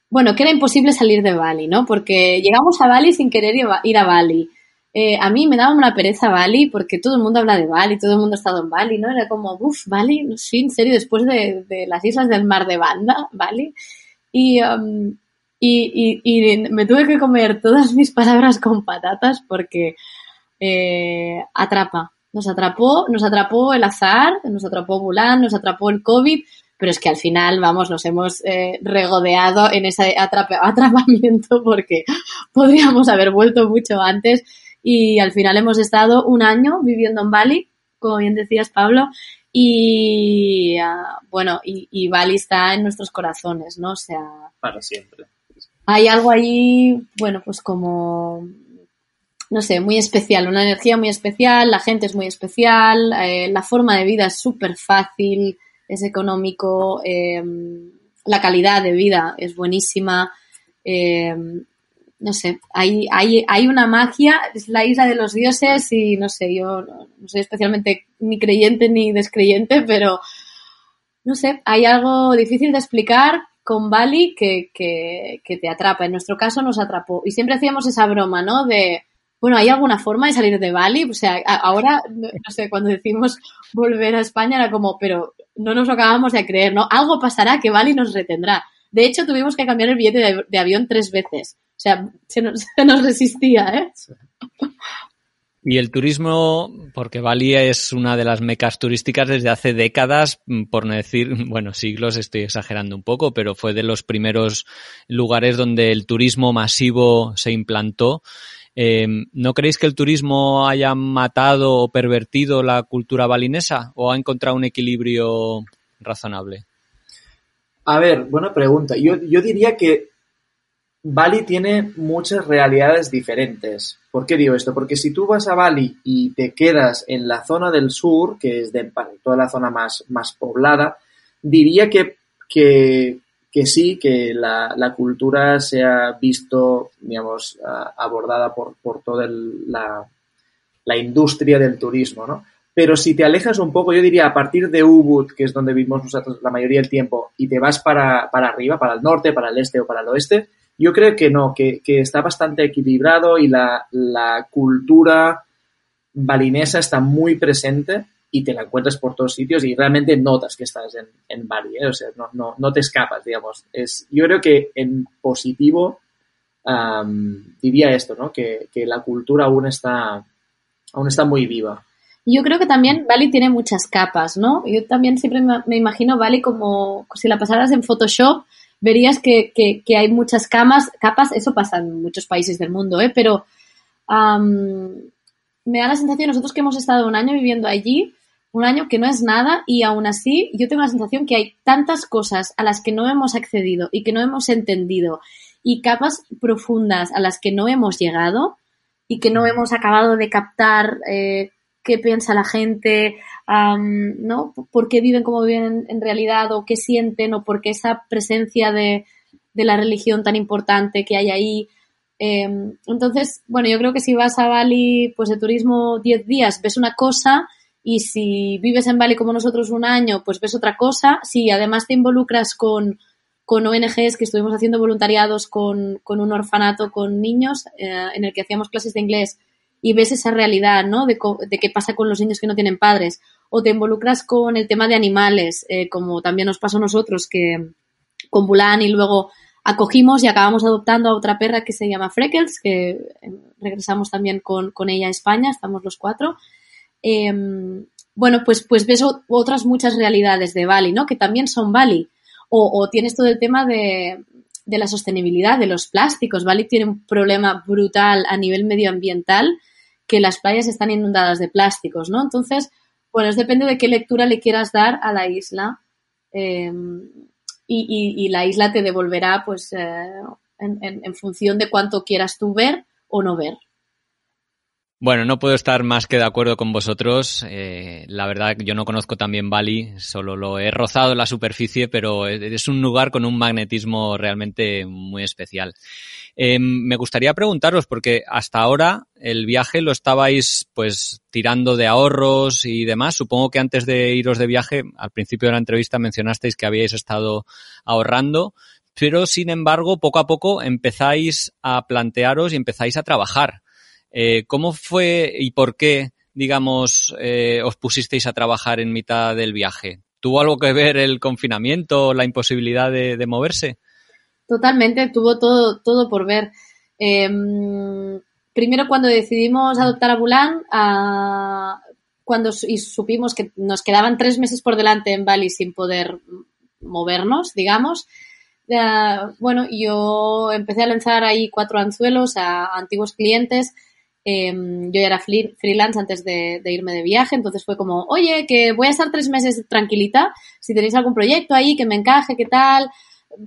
bueno, que era imposible salir de Bali, ¿no? Porque llegamos a Bali sin querer ir a Bali. Eh, a mí me daba una pereza Bali porque todo el mundo habla de Bali, todo el mundo ha estado en Bali, ¿no? Era como, uff, Bali, sí, en serio, después de, las islas del mar de Banda, Bali. Y, um, y, y, y, me tuve que comer todas mis palabras con patatas porque eh, atrapa, nos atrapó, nos atrapó el azar, nos atrapó Bulan, nos atrapó el COVID, pero es que al final, vamos, nos hemos eh, regodeado en ese atrap atrapamiento porque podríamos haber vuelto mucho antes y al final hemos estado un año viviendo en Bali, como bien decías, Pablo, y uh, bueno, y, y, Bali está en nuestros corazones, ¿no? O sea... Para siempre. Hay algo allí, bueno, pues como no sé, muy especial, una energía muy especial, la gente es muy especial, eh, la forma de vida es súper fácil, es económico, eh, la calidad de vida es buenísima, eh, no sé, hay, hay, hay una magia, es la isla de los dioses y no sé, yo no, soy especialmente ni creyente ni descreyente, pero no sé, hay algo difícil de explicar con Bali que, que, te atrapa. En nuestro caso nos atrapó. Y siempre hacíamos esa broma, ¿no? De, bueno, ¿hay alguna forma de salir de Bali? O sea, ahora, no sé, cuando decimos volver a España era como, pero no nos lo acabamos de creer, ¿no? Algo pasará que Bali nos retendrá. De hecho, tuvimos que cambiar el billete de avión tres veces. O sea, se nos, se nos resistía, ¿eh? Y el turismo, porque Bali es una de las mecas turísticas desde hace décadas, por no decir, bueno, siglos, estoy exagerando un poco, pero fue de los primeros lugares donde el turismo masivo se implantó. Eh, ¿No creéis que el turismo haya matado o pervertido la cultura balinesa o ha encontrado un equilibrio razonable? A ver, buena pregunta. Yo, yo diría que Bali tiene muchas realidades diferentes. ¿Por qué digo esto? Porque si tú vas a Bali y te quedas en la zona del sur, que es de toda la zona más, más poblada, diría que, que, sí, que la, la, cultura se ha visto, digamos, abordada por, por toda la, la, industria del turismo, ¿no? Pero si te alejas un poco, yo diría a partir de Ubud, que es donde vivimos nosotros la mayoría del tiempo, y te vas para, para arriba, para el norte, para el este o para el oeste, yo creo que no, que, que está bastante equilibrado y la, la, cultura balinesa está muy presente y te la encuentras por todos sitios y realmente notas que estás en, en Bali, ¿eh? o sea, no, no, no, te escapas, digamos. Es, yo creo que en positivo um, diría esto, ¿no? Que, que, la cultura aún está, aún está muy viva. Yo creo que también Bali tiene muchas capas, ¿no? Yo también siempre me, imagino Bali como si la pasaras en Photoshop verías que, que, hay muchas camas, capas, eso pasa en muchos países del mundo, ¿eh? pero um, me da la sensación, nosotros que hemos estado un año viviendo allí, un año que no es nada y aún así yo tengo la sensación que hay tantas cosas a las que no hemos accedido y que no hemos entendido y capas profundas a las que no hemos llegado y que no hemos acabado de captar eh, qué piensa la gente, um, ¿no? ¿Por qué viven como viven en realidad o qué sienten o por qué esa presencia de, de la religión tan importante que hay ahí. Eh, entonces, bueno, yo creo que si vas a Bali, pues de turismo 10 días, ves una cosa y si vives en Bali como nosotros un año, pues ves otra cosa. Si además te involucras con, con ONGs que estuvimos haciendo voluntariados con, con un orfanato con niños eh, en el que hacíamos clases de inglés y ves esa realidad, ¿no? De, qué pasa con los niños que no tienen padres o te involucras con el tema de animales, eh, como también nos pasó a nosotros, que con Bulan y luego acogimos y acabamos adoptando a otra perra que se llama Freckles, que eh, regresamos también con, con ella a España, estamos los cuatro. Eh, bueno, pues, pues ves otras muchas realidades de Bali, ¿no? Que también son Bali. O, o tienes todo el tema de, de, la sostenibilidad, de los plásticos. Bali tiene un problema brutal a nivel medioambiental que las playas están inundadas de plásticos, ¿no? Entonces, bueno, depende de qué lectura le quieras dar a la isla. Eh, y, y, la isla te devolverá, pues, eh, en, función de cuánto quieras tú ver o no ver. Bueno, no puedo estar más que de acuerdo con vosotros. Eh, la verdad yo no conozco también Bali, solo lo he rozado en la superficie, pero es un lugar con un magnetismo realmente muy especial. Eh, me gustaría preguntaros, porque hasta ahora el viaje lo estabais pues tirando de ahorros y demás. Supongo que antes de iros de viaje, al principio de la entrevista mencionasteis que habíais estado ahorrando, pero sin embargo, poco a poco empezáis a plantearos y empezáis a trabajar. Eh, ¿Cómo fue y por qué, digamos, eh, os pusisteis a trabajar en mitad del viaje? ¿Tuvo algo que ver el confinamiento, la imposibilidad de moverse? Totalmente, tuvo todo, todo por ver. Eh, primero, cuando decidimos adoptar a Bulan, cuando y supimos que nos quedaban tres meses por delante en Bali sin poder movernos, digamos, bueno, yo empecé a lanzar ahí cuatro anzuelos a, antiguos clientes eh, yo ya era freelance antes de, de, irme de viaje, entonces fue como, oye, que voy a estar tres meses tranquilita, si tenéis algún proyecto ahí que me encaje, qué tal,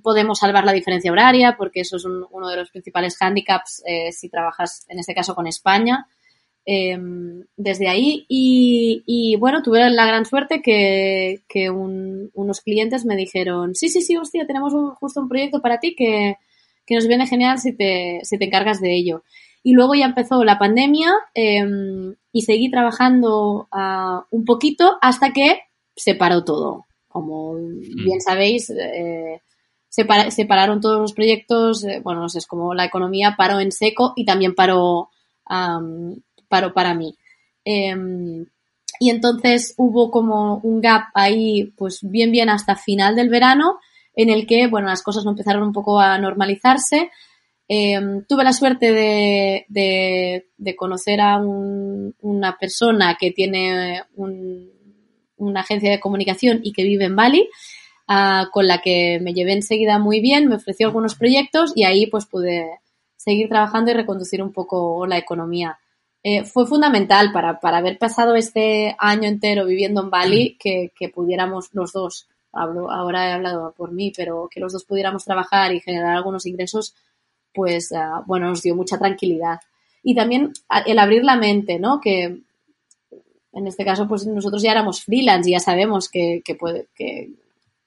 podemos salvar la diferencia horaria, porque eso es un, uno de los principales handicaps eh, si trabajas, en este caso, con España. Eh, desde ahí y, y, bueno, tuve la gran suerte que, que un, unos clientes me dijeron, sí, sí, sí, hostia, tenemos un, justo un proyecto para ti que, que nos viene genial si te, si te encargas de ello. Y luego ya empezó la pandemia eh, y seguí trabajando uh, un poquito hasta que se paró todo. Como bien sabéis, eh, se, para, se, pararon todos los proyectos, eh, bueno, no sé, es como la economía paró en seco y también paró, um, paró para mí. Eh, y entonces hubo como un gap ahí, pues bien, bien hasta final del verano, en el que, bueno, las cosas no empezaron un poco a normalizarse Em, tuve la suerte de, de, conocer a una persona que tiene una agencia de comunicación y que vive en Bali, ah, con la que me llevé enseguida muy bien, me ofreció algunos proyectos y ahí pues pude seguir trabajando y reconducir un poco la economía. Eh, fue fundamental para, para, haber pasado este año entero viviendo en Bali que, que pudiéramos los dos, hablo, ahora he hablado por mí, pero que los dos pudiéramos trabajar y generar algunos ingresos pues ah, bueno, nos dio mucha tranquilidad. Y también el abrir la mente, ¿no? Que en este caso, pues nosotros ya éramos freelance y ya sabemos que, que, puede, que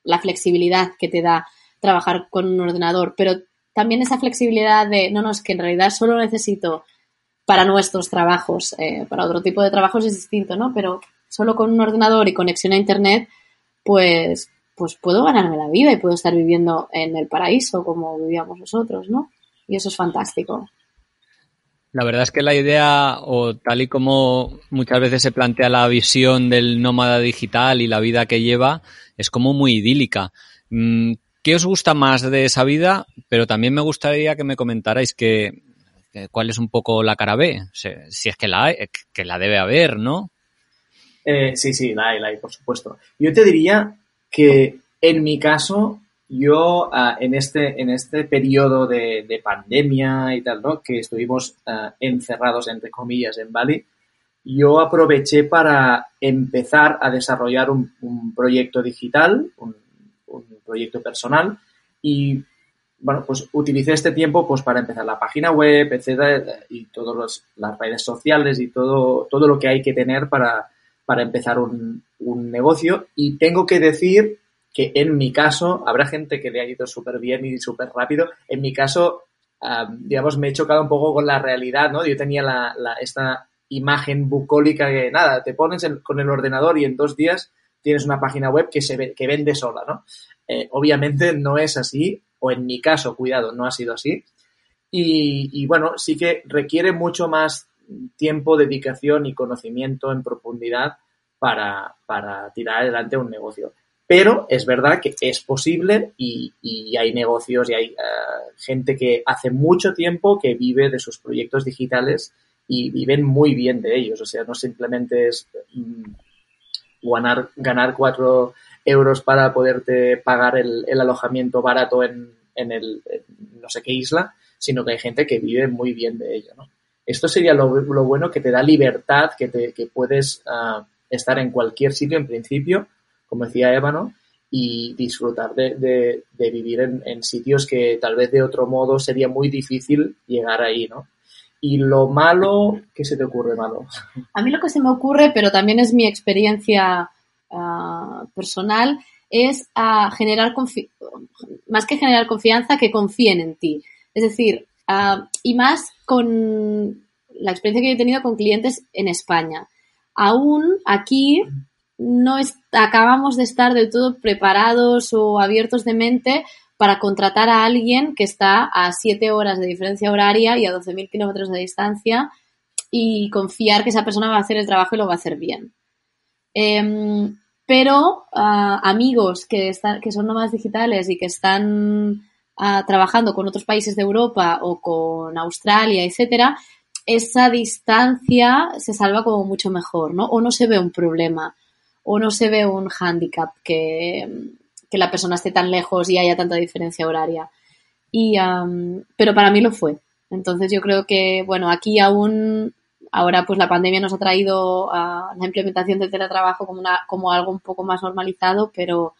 la flexibilidad que te da trabajar con un ordenador, pero también esa flexibilidad de, no, no, es que en realidad solo necesito para nuestros trabajos, eh, para otro tipo de trabajos es distinto, ¿no? Pero solo con un ordenador y conexión a Internet, pues, pues puedo ganarme la vida y puedo estar viviendo en el paraíso como vivíamos nosotros, ¿no? y eso es fantástico. La verdad es que la idea, o tal y como muchas veces se plantea la visión del nómada digital y la vida que lleva, es como muy idílica. Mm, ¿Qué os gusta más de esa vida? Pero también me gustaría que me comentarais que, cuál es un poco la cara B, si es que la, que la debe haber, ¿no? Eh, sí, sí, la hay, la hay, por supuesto. Yo te diría que en mi caso yo ah, en, este, en este periodo de, pandemia y tal, ¿no? Que estuvimos ah, encerrados, entre comillas, en Bali, yo aproveché para empezar a desarrollar un, proyecto digital, un, proyecto personal y, bueno, pues utilicé este tiempo pues para empezar la página web, etcétera, y todas las redes sociales y todo, todo lo que hay que tener para, para empezar un, un negocio. Y tengo que decir que en mi caso, habrá gente que le ha ido súper bien y súper rápido. En mi caso, digamos, me he chocado un poco con la realidad, ¿no? Yo tenía la, esta imagen bucólica que, nada, te pones con el ordenador y en dos días tienes una página web que, se que vende sola, ¿no? Eh, obviamente no es así, o en mi caso, cuidado, no ha sido así. Y, bueno, sí que requiere mucho más tiempo, dedicación y conocimiento en profundidad para, para tirar adelante un negocio. Pero es verdad que es posible y, hay negocios y hay eh, gente que hace mucho tiempo que vive de sus proyectos digitales y viven muy bien de ellos. O sea, no simplemente es mm, ganar, ganar cuatro euros para poderte pagar el, alojamiento barato en, en el no sé qué isla, sino que hay gente que vive muy bien de ello. ¿no? Esto sería lo, bueno que te da libertad, que, te, que puedes ah, estar en cualquier sitio en principio como decía Eva, ¿no? Y disfrutar de, vivir en, sitios que tal vez de otro modo sería muy difícil llegar ahí, ¿no? Y lo malo, ¿qué se te ocurre malo? A mí lo que se me ocurre, pero también es mi experiencia ah, personal, es a generar más que generar confianza, que confíen en ti. Es decir, ah, y más con la experiencia que he tenido con clientes en España. Aún aquí no acabamos de estar del todo preparados o abiertos de mente para contratar a alguien que está a 7 horas de diferencia horaria y a 12.000 kilómetros de distancia y confiar que esa persona va a hacer el trabajo y lo va a hacer bien. Em, pero ah, amigos que, están, que son nómadas digitales y que están ah, trabajando con otros países de Europa o con Australia, etcétera, esa distancia se salva como mucho mejor, ¿no? O no se ve un problema o no se ve un hándicap que, la persona esté tan lejos y haya tanta diferencia horaria. Y, pero para mí lo fue. Entonces yo creo que, bueno, aquí aún, ahora pues la pandemia nos ha traído a la implementación del teletrabajo como, una, como algo un poco más normalizado, pero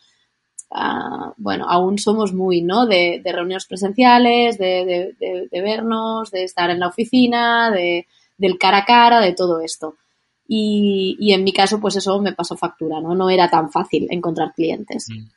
ah, bueno, aún somos muy, ¿no? De, reuniones presenciales, de, de, vernos, de estar en la oficina, de, del cara a cara, de todo esto. Y, en mi caso, pues eso me pasó factura, ¿no? No era tan fácil encontrar clientes. Mm.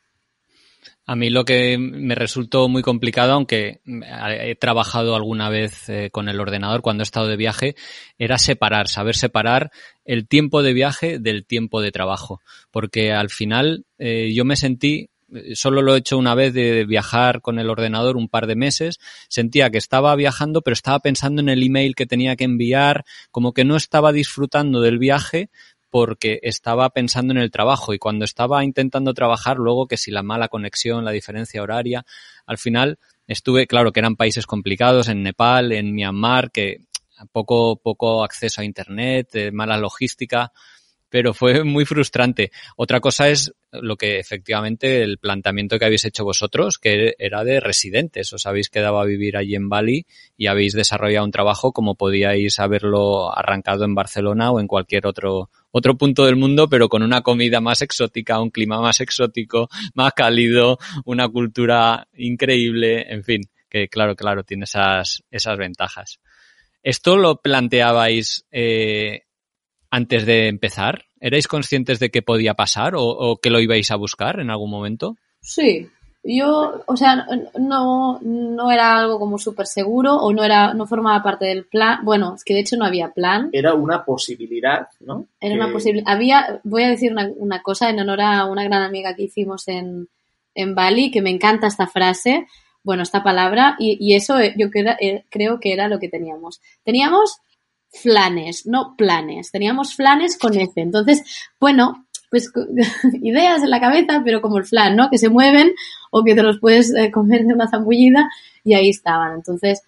A mí lo que me resultó muy complicado, aunque he trabajado alguna vez eh, con el ordenador cuando he estado de viaje, era separar, saber separar el tiempo de viaje del tiempo de trabajo. Porque al final eh, yo me sentí solo lo he hecho una vez de viajar con el ordenador un par de meses, sentía que estaba viajando, pero estaba pensando en el email que tenía que enviar, como que no estaba disfrutando del viaje porque estaba pensando en el trabajo y cuando estaba intentando trabajar luego que si la mala conexión, la diferencia horaria, al final Estuve, claro, que eran países complicados, en Nepal, en Myanmar, que poco, poco acceso a Internet, eh, mala logística, pero fue muy frustrante. Otra cosa es lo que efectivamente el planteamiento que habéis hecho vosotros, que era de residentes. Os habéis quedado a vivir allí en Bali y habéis desarrollado un trabajo como podíais haberlo arrancado en Barcelona o en cualquier otro, otro punto del mundo, pero con una comida más exótica, un clima más exótico, más cálido, una cultura increíble, en fin, que claro, claro, tiene esas, esas ventajas. ¿Esto lo planteabais eh, antes de empezar? ¿Erais conscientes de que podía pasar o, que lo ibais a buscar en algún momento? Sí, yo, o sea, no, no era algo como súper seguro o no era, no formaba parte del plan. Bueno, es que de hecho no había plan. Era una posibilidad, ¿no? Era una posibilidad. Había, voy a decir una, una, cosa en honor a una gran amiga que hicimos en, en Bali, que me encanta esta frase, bueno, esta palabra, y, y eso yo eh, creo que era lo que teníamos. Teníamos flanes, no planes. Teníamos flanes con F. Entonces, bueno, pues ideas en la cabeza, pero como el flan, ¿no? Que se mueven o que te los puedes eh, comer de una zambullida y ahí estaban. Entonces,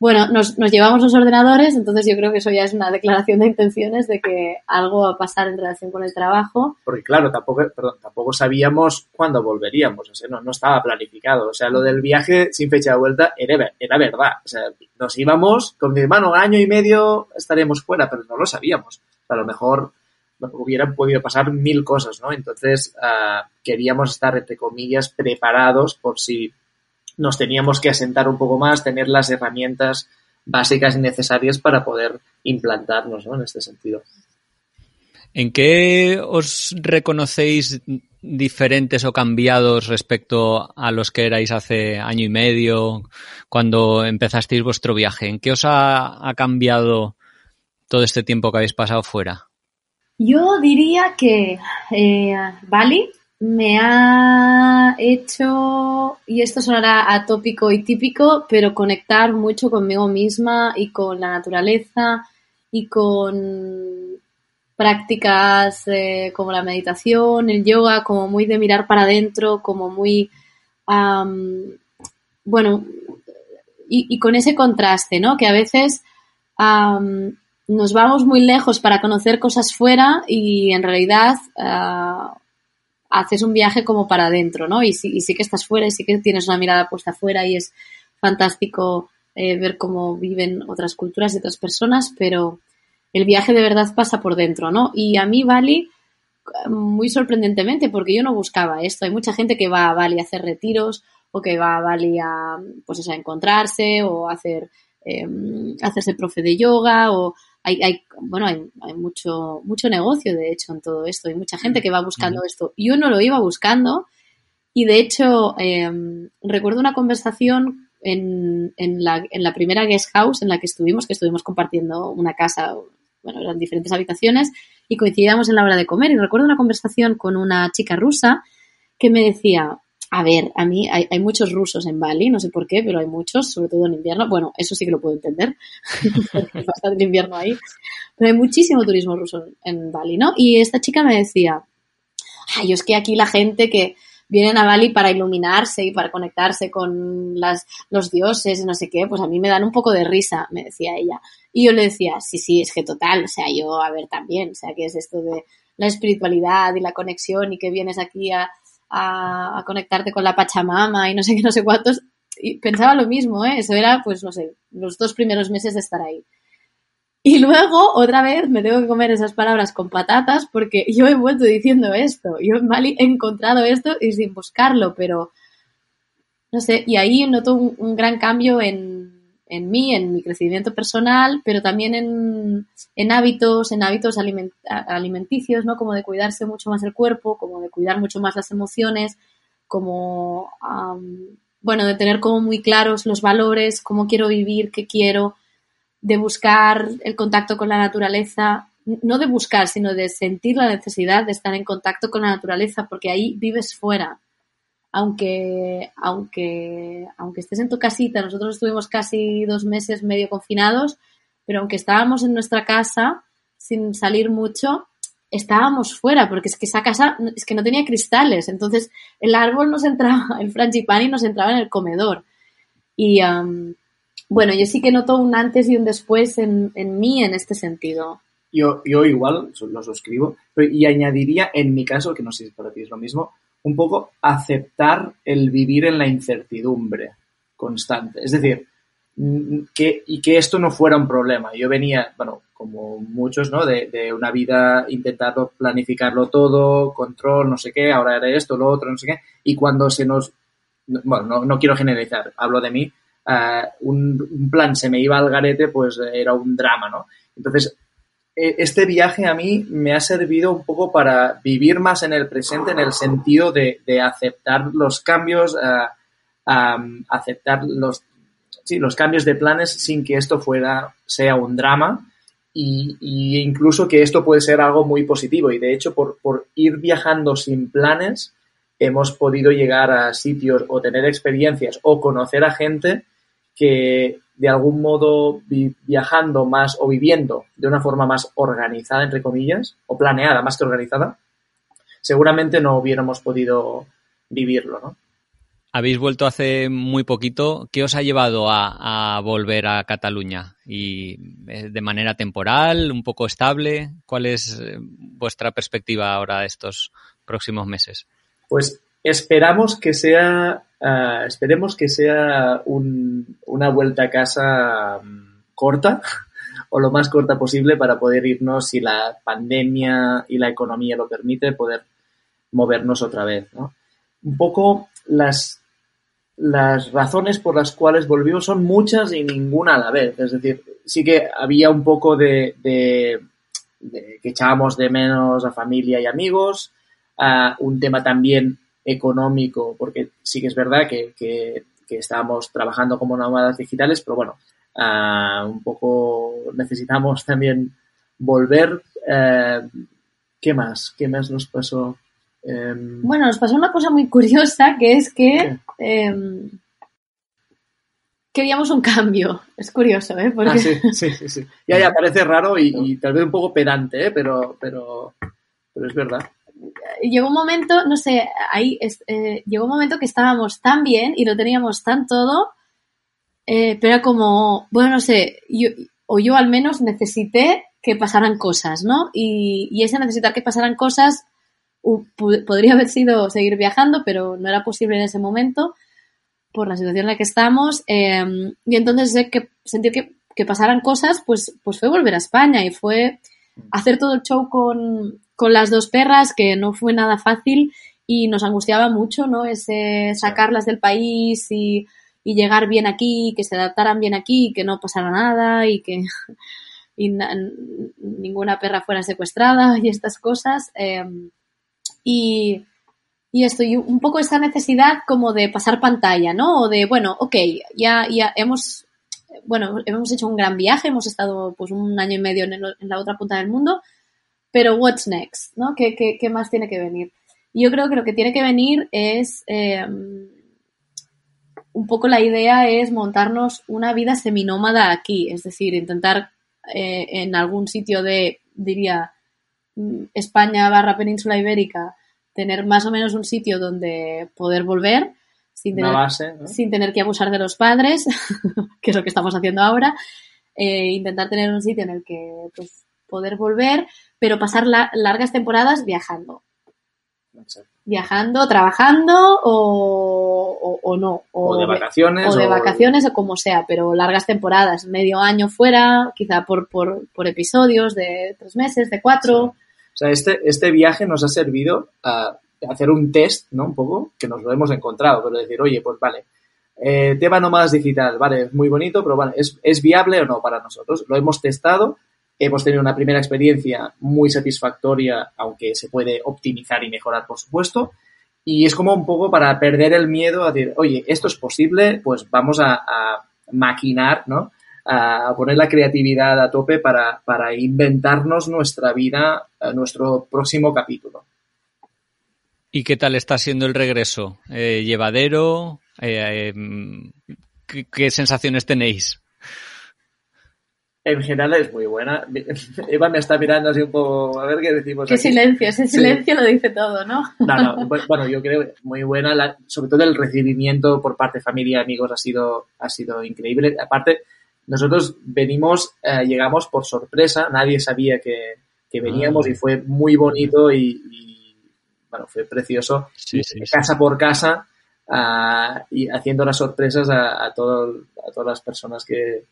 bueno, nos, nos, llevamos los ordenadores, entonces yo creo que eso ya es una declaración de intenciones de que algo va a pasar en relación con el trabajo. Porque claro, tampoco, perdón, tampoco sabíamos cuándo volveríamos, o sea, no, estaba planificado. O sea, lo del viaje sin fecha de vuelta era, era verdad. O sea, nos íbamos con mi hermano, año y medio estaremos fuera, pero no lo sabíamos. A lo mejor hubieran podido pasar mil cosas, ¿no? Entonces, uh, queríamos estar, entre comillas, preparados por si nos teníamos que asentar un poco más, tener las herramientas básicas y necesarias para poder implantarnos ¿no? en este sentido. ¿En qué os reconocéis diferentes o cambiados respecto a los que erais hace año y medio cuando empezasteis vuestro viaje? ¿En qué os ha, cambiado todo este tiempo que habéis pasado fuera? Yo diría que eh, Bali me ha hecho, y esto sonará atópico y típico, pero conectar mucho conmigo misma y con la naturaleza y con prácticas eh, como la meditación, el yoga, como muy de mirar para adentro, como muy, bueno, y, con ese contraste, ¿no? Que a veces nos vamos muy lejos para conocer cosas fuera y en realidad ah, haces un viaje como para adentro, ¿no? Y sí, y sí que estás fuera y sí que tienes una mirada puesta afuera y es fantástico eh, ver cómo viven otras culturas y otras personas, pero el viaje de verdad pasa por dentro, ¿no? Y a mí Bali, muy sorprendentemente, porque yo no buscaba esto. Hay mucha gente que va a Bali a hacer retiros o que va a Bali a, pues a encontrarse o a hacer, eh, hacerse profe de yoga o hay, hay bueno, hay, hay, mucho, mucho negocio, de hecho, en todo esto. Hay mucha gente que va buscando esto. Yo no lo iba buscando y, de hecho, em, recuerdo una conversación en, en, la, en la primera guest house en la que estuvimos, que estuvimos compartiendo una casa, bueno, eran diferentes habitaciones y coincidíamos en la hora de comer. Y recuerdo una conversación con una chica rusa que me decía, a ver, a mí hay, muchos rusos en Bali, no sé por qué, pero hay muchos, sobre todo en invierno. Bueno, eso sí que lo puedo entender, porque es bastante invierno ahí. Pero hay muchísimo turismo ruso en Bali, ¿no? Y esta chica me decía, ay, es que aquí la gente que vienen a Bali para iluminarse y para conectarse con las, los dioses y no sé qué, pues a mí me dan un poco de risa, me decía ella. Y yo le decía, sí, sí, es que total, o sea, yo, a ver, también, o sea, que es esto de la espiritualidad y la conexión y que vienes aquí a a, conectarte con la Pachamama y no sé qué, no sé cuántos. Y pensaba lo mismo, ¿eh? Eso era, pues, no sé, los dos primeros meses de estar ahí. Y luego, otra vez, me tengo que comer esas palabras con patatas porque yo he vuelto diciendo esto. Yo en Bali he encontrado esto y sin buscarlo, pero no sé, y ahí noto un gran cambio en, en mí, en mi crecimiento personal, pero también en, en hábitos, en hábitos alimenticios, ¿no? Como de cuidarse mucho más el cuerpo, como de cuidar mucho más las emociones, como, bueno, de tener como muy claros los valores, cómo quiero vivir, qué quiero, de buscar el contacto con la naturaleza, no de buscar, sino de sentir la necesidad de estar en contacto con la naturaleza, porque ahí vives fuera aunque, aunque, aunque estés en tu casita, nosotros estuvimos casi dos meses medio confinados, pero aunque estábamos en nuestra casa sin salir mucho, estábamos fuera, porque es que esa casa es que no tenía cristales, entonces el árbol nos entraba, el frangipani nos entraba en el comedor. Y bueno, yo sí que noto un antes y un después en, en mí en este sentido. Yo, yo igual lo suscribo, y añadiría en mi caso, que no sé si para ti es lo mismo, un poco aceptar el vivir en la incertidumbre constante. Es decir, mm, que, y que esto no fuera un problema. Yo venía, bueno, como muchos, ¿no? De, una vida intentando planificarlo todo, control, no sé qué, ahora era esto, lo otro, no sé qué. Y cuando se nos, bueno, no, no quiero generalizar, hablo de mí, uh, un, un, plan se me iba al garete, pues era un drama, ¿no? Entonces, este viaje a mí me ha servido un poco para vivir más en el presente en el sentido de, aceptar los cambios, aceptar los, sí, los cambios de planes sin que esto fuera, sea un drama y, y, incluso que esto puede ser algo muy positivo. Y de hecho, por, por ir viajando sin planes, hemos podido llegar a sitios o tener experiencias o conocer a gente que de algún modo viajando más o viviendo de una forma más organizada, entre comillas, o planeada más que organizada, seguramente no hubiéramos podido vivirlo, ¿no? Habéis vuelto hace muy poquito. ¿Qué os ha llevado a, a, volver a Cataluña? ¿Y eh, de manera temporal, un poco estable? ¿Cuál es eh, vuestra perspectiva ahora estos próximos meses? Pues esperamos que sea, uh, esperemos que sea un, una vuelta a casa um, corta o lo más corta posible para poder irnos, si la pandemia y la economía lo permite, poder movernos otra vez. ¿no? Un poco las, las razones por las cuales volvimos son muchas y ninguna a la vez. Es decir, sí que había un poco de, de, de que echábamos de menos a familia y amigos, uh, un tema también económico, porque sí que es verdad que, que, que estábamos trabajando como nómadas digitales, pero bueno, uh, un poco necesitamos también volver. Uh, ¿Qué más? ¿Qué más nos pasó? Um, bueno, nos pasó una cosa muy curiosa, que es que eh, queríamos un cambio. Es curioso, ¿eh? Porque... Ah, sí, sí, sí, sí, Ya, ya, parece raro y, y tal vez un poco pedante, ¿eh? Pero, pero, pero es verdad llegó un momento, no sé, ahí eh, llegó un momento que estábamos tan bien y lo teníamos tan todo, eh, pero era como, bueno, no sé, yo, o yo al menos necesité que pasaran cosas, ¿no? Y, y ese necesitar que pasaran cosas podría haber sido seguir viajando, pero no era posible en ese momento por la situación en la que estamos. Eh, y entonces que sentir que, que pasaran cosas, pues, pues fue volver a España y fue hacer todo el show con, con las dos perras, que no fue nada fácil y nos angustiaba mucho, ¿no? Ese sacarlas del país y, y llegar bien aquí, que se adaptaran bien aquí, que no pasara nada y que y ninguna perra fuera secuestrada y estas cosas. Eh, y, y esto, y un poco esa necesidad como de pasar pantalla, ¿no? O de, bueno, ok, ya, ya hemos, bueno, hemos hecho un gran viaje, hemos estado pues un año y medio en, el, en la otra punta del mundo, pero what's next, ¿no? ¿Qué, qué, más tiene que venir? Yo creo que lo que tiene que venir es eh, un poco la idea es montarnos una vida seminómada aquí, es decir, intentar eh, en algún sitio de, diría, mm, España barra península ibérica, tener más o menos un sitio donde poder volver sin tener, base, ¿no? sin tener que abusar de los padres, que es lo que estamos haciendo ahora, eh, intentar tener un sitio en el que pues, poder volver, pero pasar la, largas temporadas viajando. Exacto. Viajando, trabajando o, o, o no. O, o, de vacaciones. O de vacaciones o como sea, pero largas temporadas, medio año fuera, quizá por, por, por episodios de tres meses, de cuatro. Sí. O sea, este, este viaje nos ha servido a hacer un test, ¿no? Un poco, que nos lo hemos encontrado, pero decir, oye, pues vale, eh, tema nómadas digital, vale, es muy bonito, pero vale, ¿es, ¿es viable o no para nosotros? Lo hemos testado Hemos tenido una primera experiencia muy satisfactoria, aunque se puede optimizar y mejorar, por supuesto. Y es como un poco para perder el miedo a decir, oye, esto es posible, pues vamos a, a maquinar, ¿no? A poner la creatividad a tope para, para inventarnos nuestra vida, nuestro próximo capítulo. ¿Y qué tal está siendo el regreso? Eh, ¿Llevadero? Eh, eh, ¿qué, ¿Qué sensaciones tenéis? En general es muy buena. Eva me está mirando así un poco, a ver qué decimos. Qué aquí. silencio, ese silencio lo dice todo, ¿no? No, no, bueno, yo creo muy buena, la- sobre todo el recibimiento por parte de familia y amigos ha sido, ha sido increíble. Aparte, nosotros venimos, eh, llegamos por sorpresa, nadie sabía que, que veníamos Ah. y fue muy bonito y, y, bueno, fue precioso. Sí, sí, sí. casa por casa ah, y haciendo las sorpresas a, a, todo, a todas las personas que,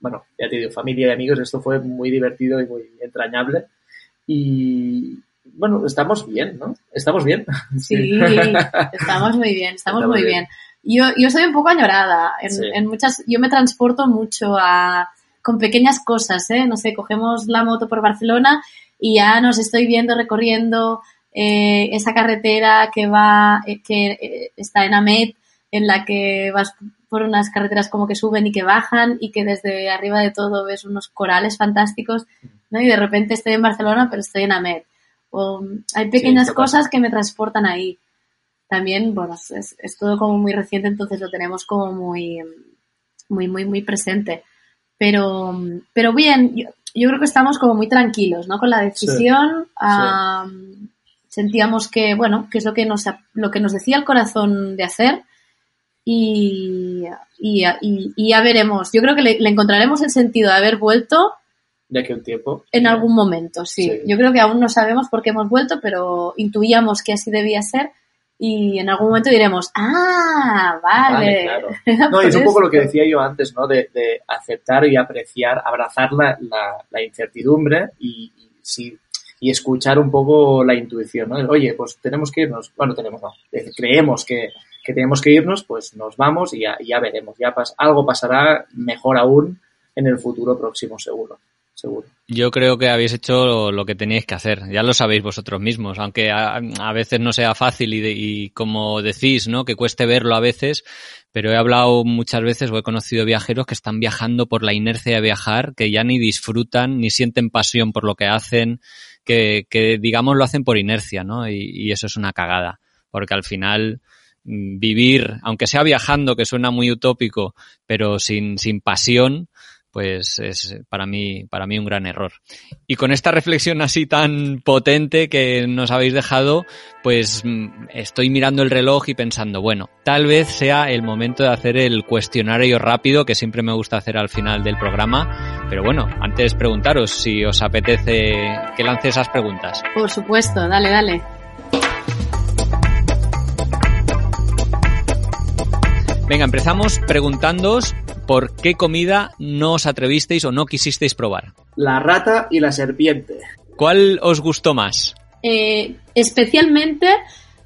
bueno, ya te digo, familia y amigos, esto fue muy divertido y muy entrañable. Y bueno, estamos bien, ¿no? Estamos bien. Sí, estamos muy bien, estamos, Estamos muy bien. bien. Yo, yo soy un poco añorada. En, Sí. en muchas, yo me transporto mucho a, con pequeñas cosas, ¿eh? No sé, cogemos la moto por Barcelona y ya nos estoy viendo recorriendo eh, esa carretera que va, eh, que eh, está en Amet, en la que vas por unas carreteras como que suben y que bajan y que desde arriba de todo ves unos corales fantásticos, ¿no? Y de repente estoy en Barcelona, pero estoy en Amet. O, hay pequeñas total. cosas que me transportan ahí. También, bueno, es, es todo como muy reciente, entonces lo tenemos como muy, muy, muy, muy presente. Pero, pero bien, yo, yo creo que estamos como muy tranquilos, ¿no? Con la decisión. ah, sentíamos que, bueno, que es lo que nos, lo que nos decía el corazón de hacer. Y, y, y- y ya veremos. Yo creo que le, le encontraremos el sentido de haber vuelto De aquí a un tiempo. en algún momento, sí. Sí. Yo creo que aún no sabemos por qué hemos vuelto, pero intuíamos que así debía ser y en algún momento diremos, ah, vale. Vale, claro. Era No, y es un poco lo que esto". decía yo antes, ¿no? De, de aceptar y apreciar, abrazar la, la- la incertidumbre y, y, sí, y escuchar un poco la intuición, ¿no? Oye, pues tenemos que irnos. Bueno, tenemos, no. Creemos que, que tenemos que irnos, pues nos vamos y ya, ya veremos. Ya pas- algo pasará mejor aún en el futuro próximo, seguro. Seguro. Yo creo que habéis hecho lo que teníais que hacer. Ya lo sabéis vosotros mismos, aunque a, veces no sea fácil y, y como decís, ¿no? Que cueste verlo a veces. Pero he hablado muchas veces o he conocido viajeros que están viajando por la inercia de viajar, que ya ni disfrutan ni sienten pasión por lo que hacen, que, que digamos lo hacen por inercia, ¿no? Y, y eso es una cagada, porque al final mm, vivir, aunque sea viajando, que suena muy utópico, pero sin, sin pasión, pues es para mí, para mí un gran error. Y con esta reflexión así tan potente que nos habéis dejado, pues mm, estoy mirando el reloj y pensando, bueno, tal vez sea el momento de hacer el cuestionario rápido que siempre me gusta hacer al final del programa. Pero bueno, antes preguntaros si os apetece que lance esas preguntas. Por supuesto, dale, dale. Venga, empezamos preguntándoos por qué comida no os atrevisteis o no quisisteis probar. La rata y la serpiente. ¿Cuál os gustó más? Eh, especialmente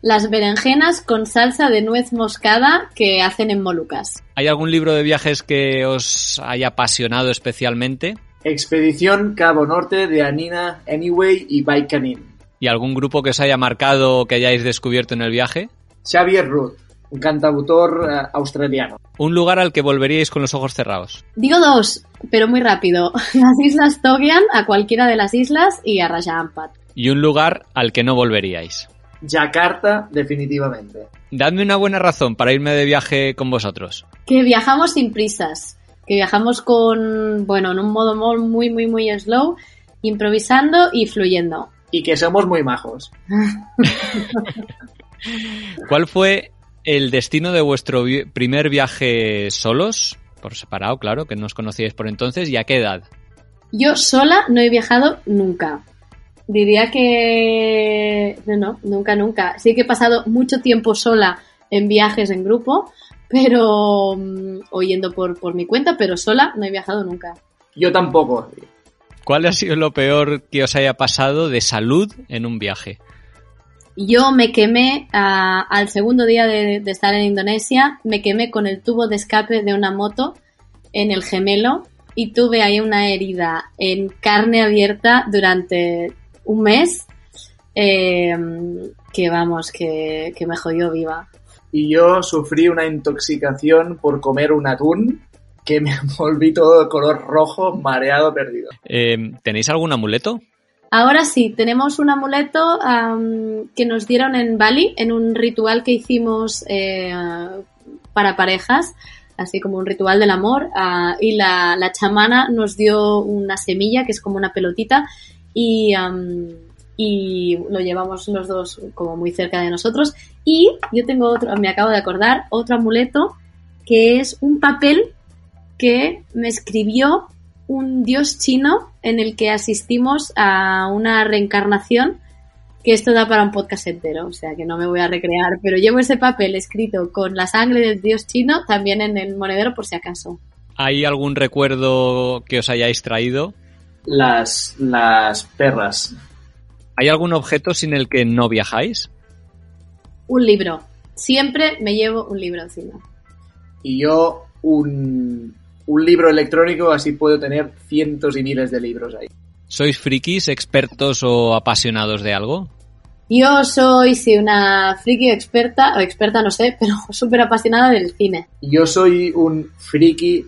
las berenjenas con salsa de nuez moscada que hacen en Molucas. ¿Hay algún libro de viajes que os haya apasionado especialmente? Expedición Cabo Norte de Anina Anyway y Baikanin. ¿Y algún grupo que os haya marcado o que hayáis descubierto en el viaje? Xavier un cantautor eh, australiano. Un lugar al que volveríais con los ojos cerrados. Digo dos, pero muy rápido. Las islas Togian, a cualquiera de las islas y a Raja Ampat. Y un lugar al que no volveríais. Yakarta, definitivamente. Dadme una buena razón para irme de viaje con vosotros. Que viajamos sin prisas, que viajamos con, bueno, en un modo mo- muy, muy, muy slow, improvisando y fluyendo. Y que somos muy majos. ¿Cuál fue el destino de vuestro vi- primer viaje solos? Por separado, claro, que no os conocíais por entonces. ¿Y a qué edad? Yo sola no he viajado nunca. Diría que... No, no, nunca, nunca. Sí que he pasado mucho tiempo sola en viajes en grupo, pero... mm, o yendo por, por mi cuenta, pero sola no he viajado nunca. Yo tampoco. ¿Cuál ha sido lo peor que os haya pasado de salud en un viaje? Yo me quemé ah, al segundo día de, de estar en Indonesia, me quemé con el tubo de escape de una moto en el gemelo y tuve ahí una herida en carne abierta durante un mes eh, que vamos, que, que me jodió viva. Y yo sufrí una intoxicación por comer un atún que me volví todo de color rojo, mareado, perdido. Eh, ¿Tenéis algún amuleto? Ahora sí, tenemos un amuleto am, que nos dieron en Bali en un ritual que hicimos eh, para parejas. así como un ritual del amor, ah, y la, la, chamana nos dio una semilla que es como una pelotita y, y lo llevamos los dos como muy cerca de nosotros. Y yo tengo otro, me acabo de acordar, otro amuleto que es un papel que me escribió un dios chino en el que asistimos a una reencarnación que esto da para un podcast entero, o sea que no me voy a recrear, pero llevo ese papel escrito con la sangre del dios chino también en el monedero por si acaso. ¿Hay algún recuerdo que os hayáis traído? Las, las perras. ¿Hay algún objeto sin el que no viajáis? Un libro. Siempre me llevo un libro encima. Y yo un, un libro electrónico, así puedo tener cientos y miles de libros ahí. ¿Sois frikis, expertos o apasionados de algo? Yo soy, sí, una friki experta, o experta no sé, pero súper apasionada del cine. Yo soy un friki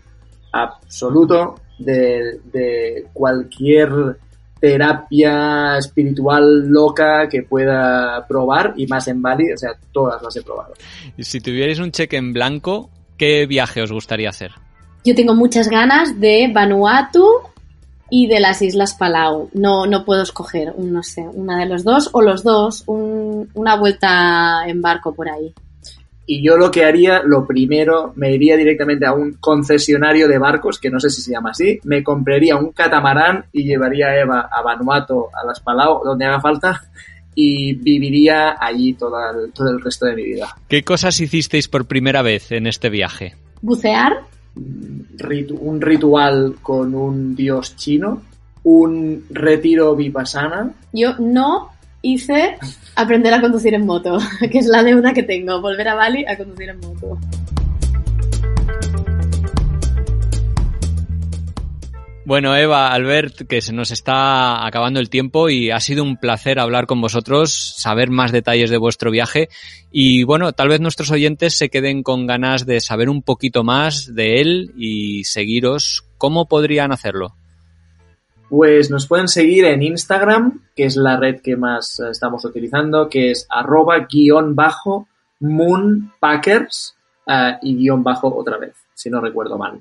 absoluto de, de cualquier terapia espiritual loca que pueda probar y más en Bali, o sea, todas las he probado. Y si tuvierais un cheque en blanco, ¿qué viaje os gustaría hacer? Yo tengo muchas ganas de Vanuatu y de las Islas Palau. No, no puedo escoger, no sé, una de los dos o los dos, una vuelta en barco por ahí. Y yo lo que haría, lo primero, me iría directamente a un concesionario de barcos, que no sé si se llama así, me compraría un catamarán y llevaría a Eva a Vanuatu, a las Palau, donde haga falta, y viviría allí todo el, todo el resto de mi vida. ¿Qué cosas hicisteis por primera vez en este viaje? Bucear, un ritual con un dios chino, un retiro vipassana. Yo no hice aprender a conducir en moto, que es la deuda que tengo, volver a Bali a conducir en moto. Bueno, Eva, Albert, que se nos está acabando el tiempo y ha sido un placer hablar con vosotros, saber más detalles de vuestro viaje y bueno, tal vez nuestros oyentes se queden con ganas de saber un poquito más de él y seguiros. ¿Cómo podrían hacerlo? Pues nos pueden seguir en Instagram, que es la red que más estamos utilizando, que es arroba guion bajo moonpackers uh, y guion bajo otra vez, si no recuerdo mal.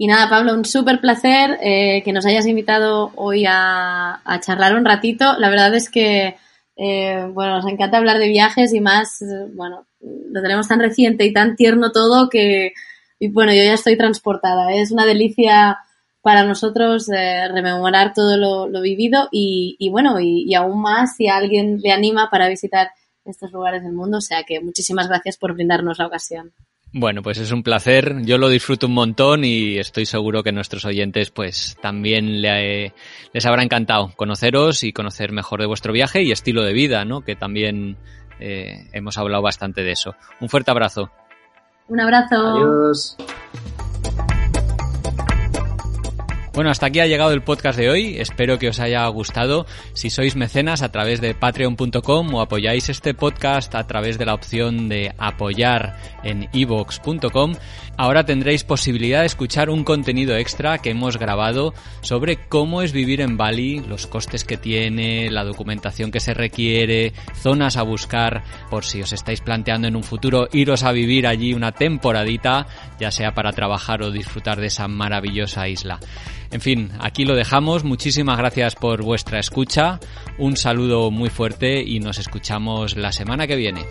Y nada, Pablo, un súper placer eh, que nos hayas invitado hoy a, a, charlar un ratito. La verdad es que, eh, bueno, nos encanta hablar de viajes y más, bueno, lo tenemos tan reciente y tan tierno todo que, y bueno, yo ya estoy transportada. Es una delicia para nosotros eh, rememorar todo lo, lo vivido y, y bueno, y, y, aún más si alguien le anima para visitar estos lugares del mundo. O sea que muchísimas gracias por brindarnos la ocasión. Bueno, pues es un placer. Yo lo disfruto un montón y estoy seguro que nuestros oyentes pues también le, les habrá encantado conoceros y conocer mejor de vuestro viaje y estilo de vida, ¿no? Que también eh, hemos hablado bastante de eso. Un fuerte abrazo. Un abrazo. Adiós. Bueno, hasta aquí ha llegado el podcast de hoy. Espero que os haya gustado. Si sois mecenas a través de patreon.com o apoyáis este podcast a través de la opción de apoyar en evox.com, ahora tendréis posibilidad de escuchar un contenido extra que hemos grabado sobre cómo es vivir en Bali, los costes que tiene, la documentación que se requiere, zonas a buscar por si os estáis planteando en un futuro iros a vivir allí una temporadita, ya sea para trabajar o disfrutar de esa maravillosa isla. En fin, aquí lo dejamos. Muchísimas gracias por vuestra escucha. Un saludo muy fuerte y nos escuchamos la semana que viene.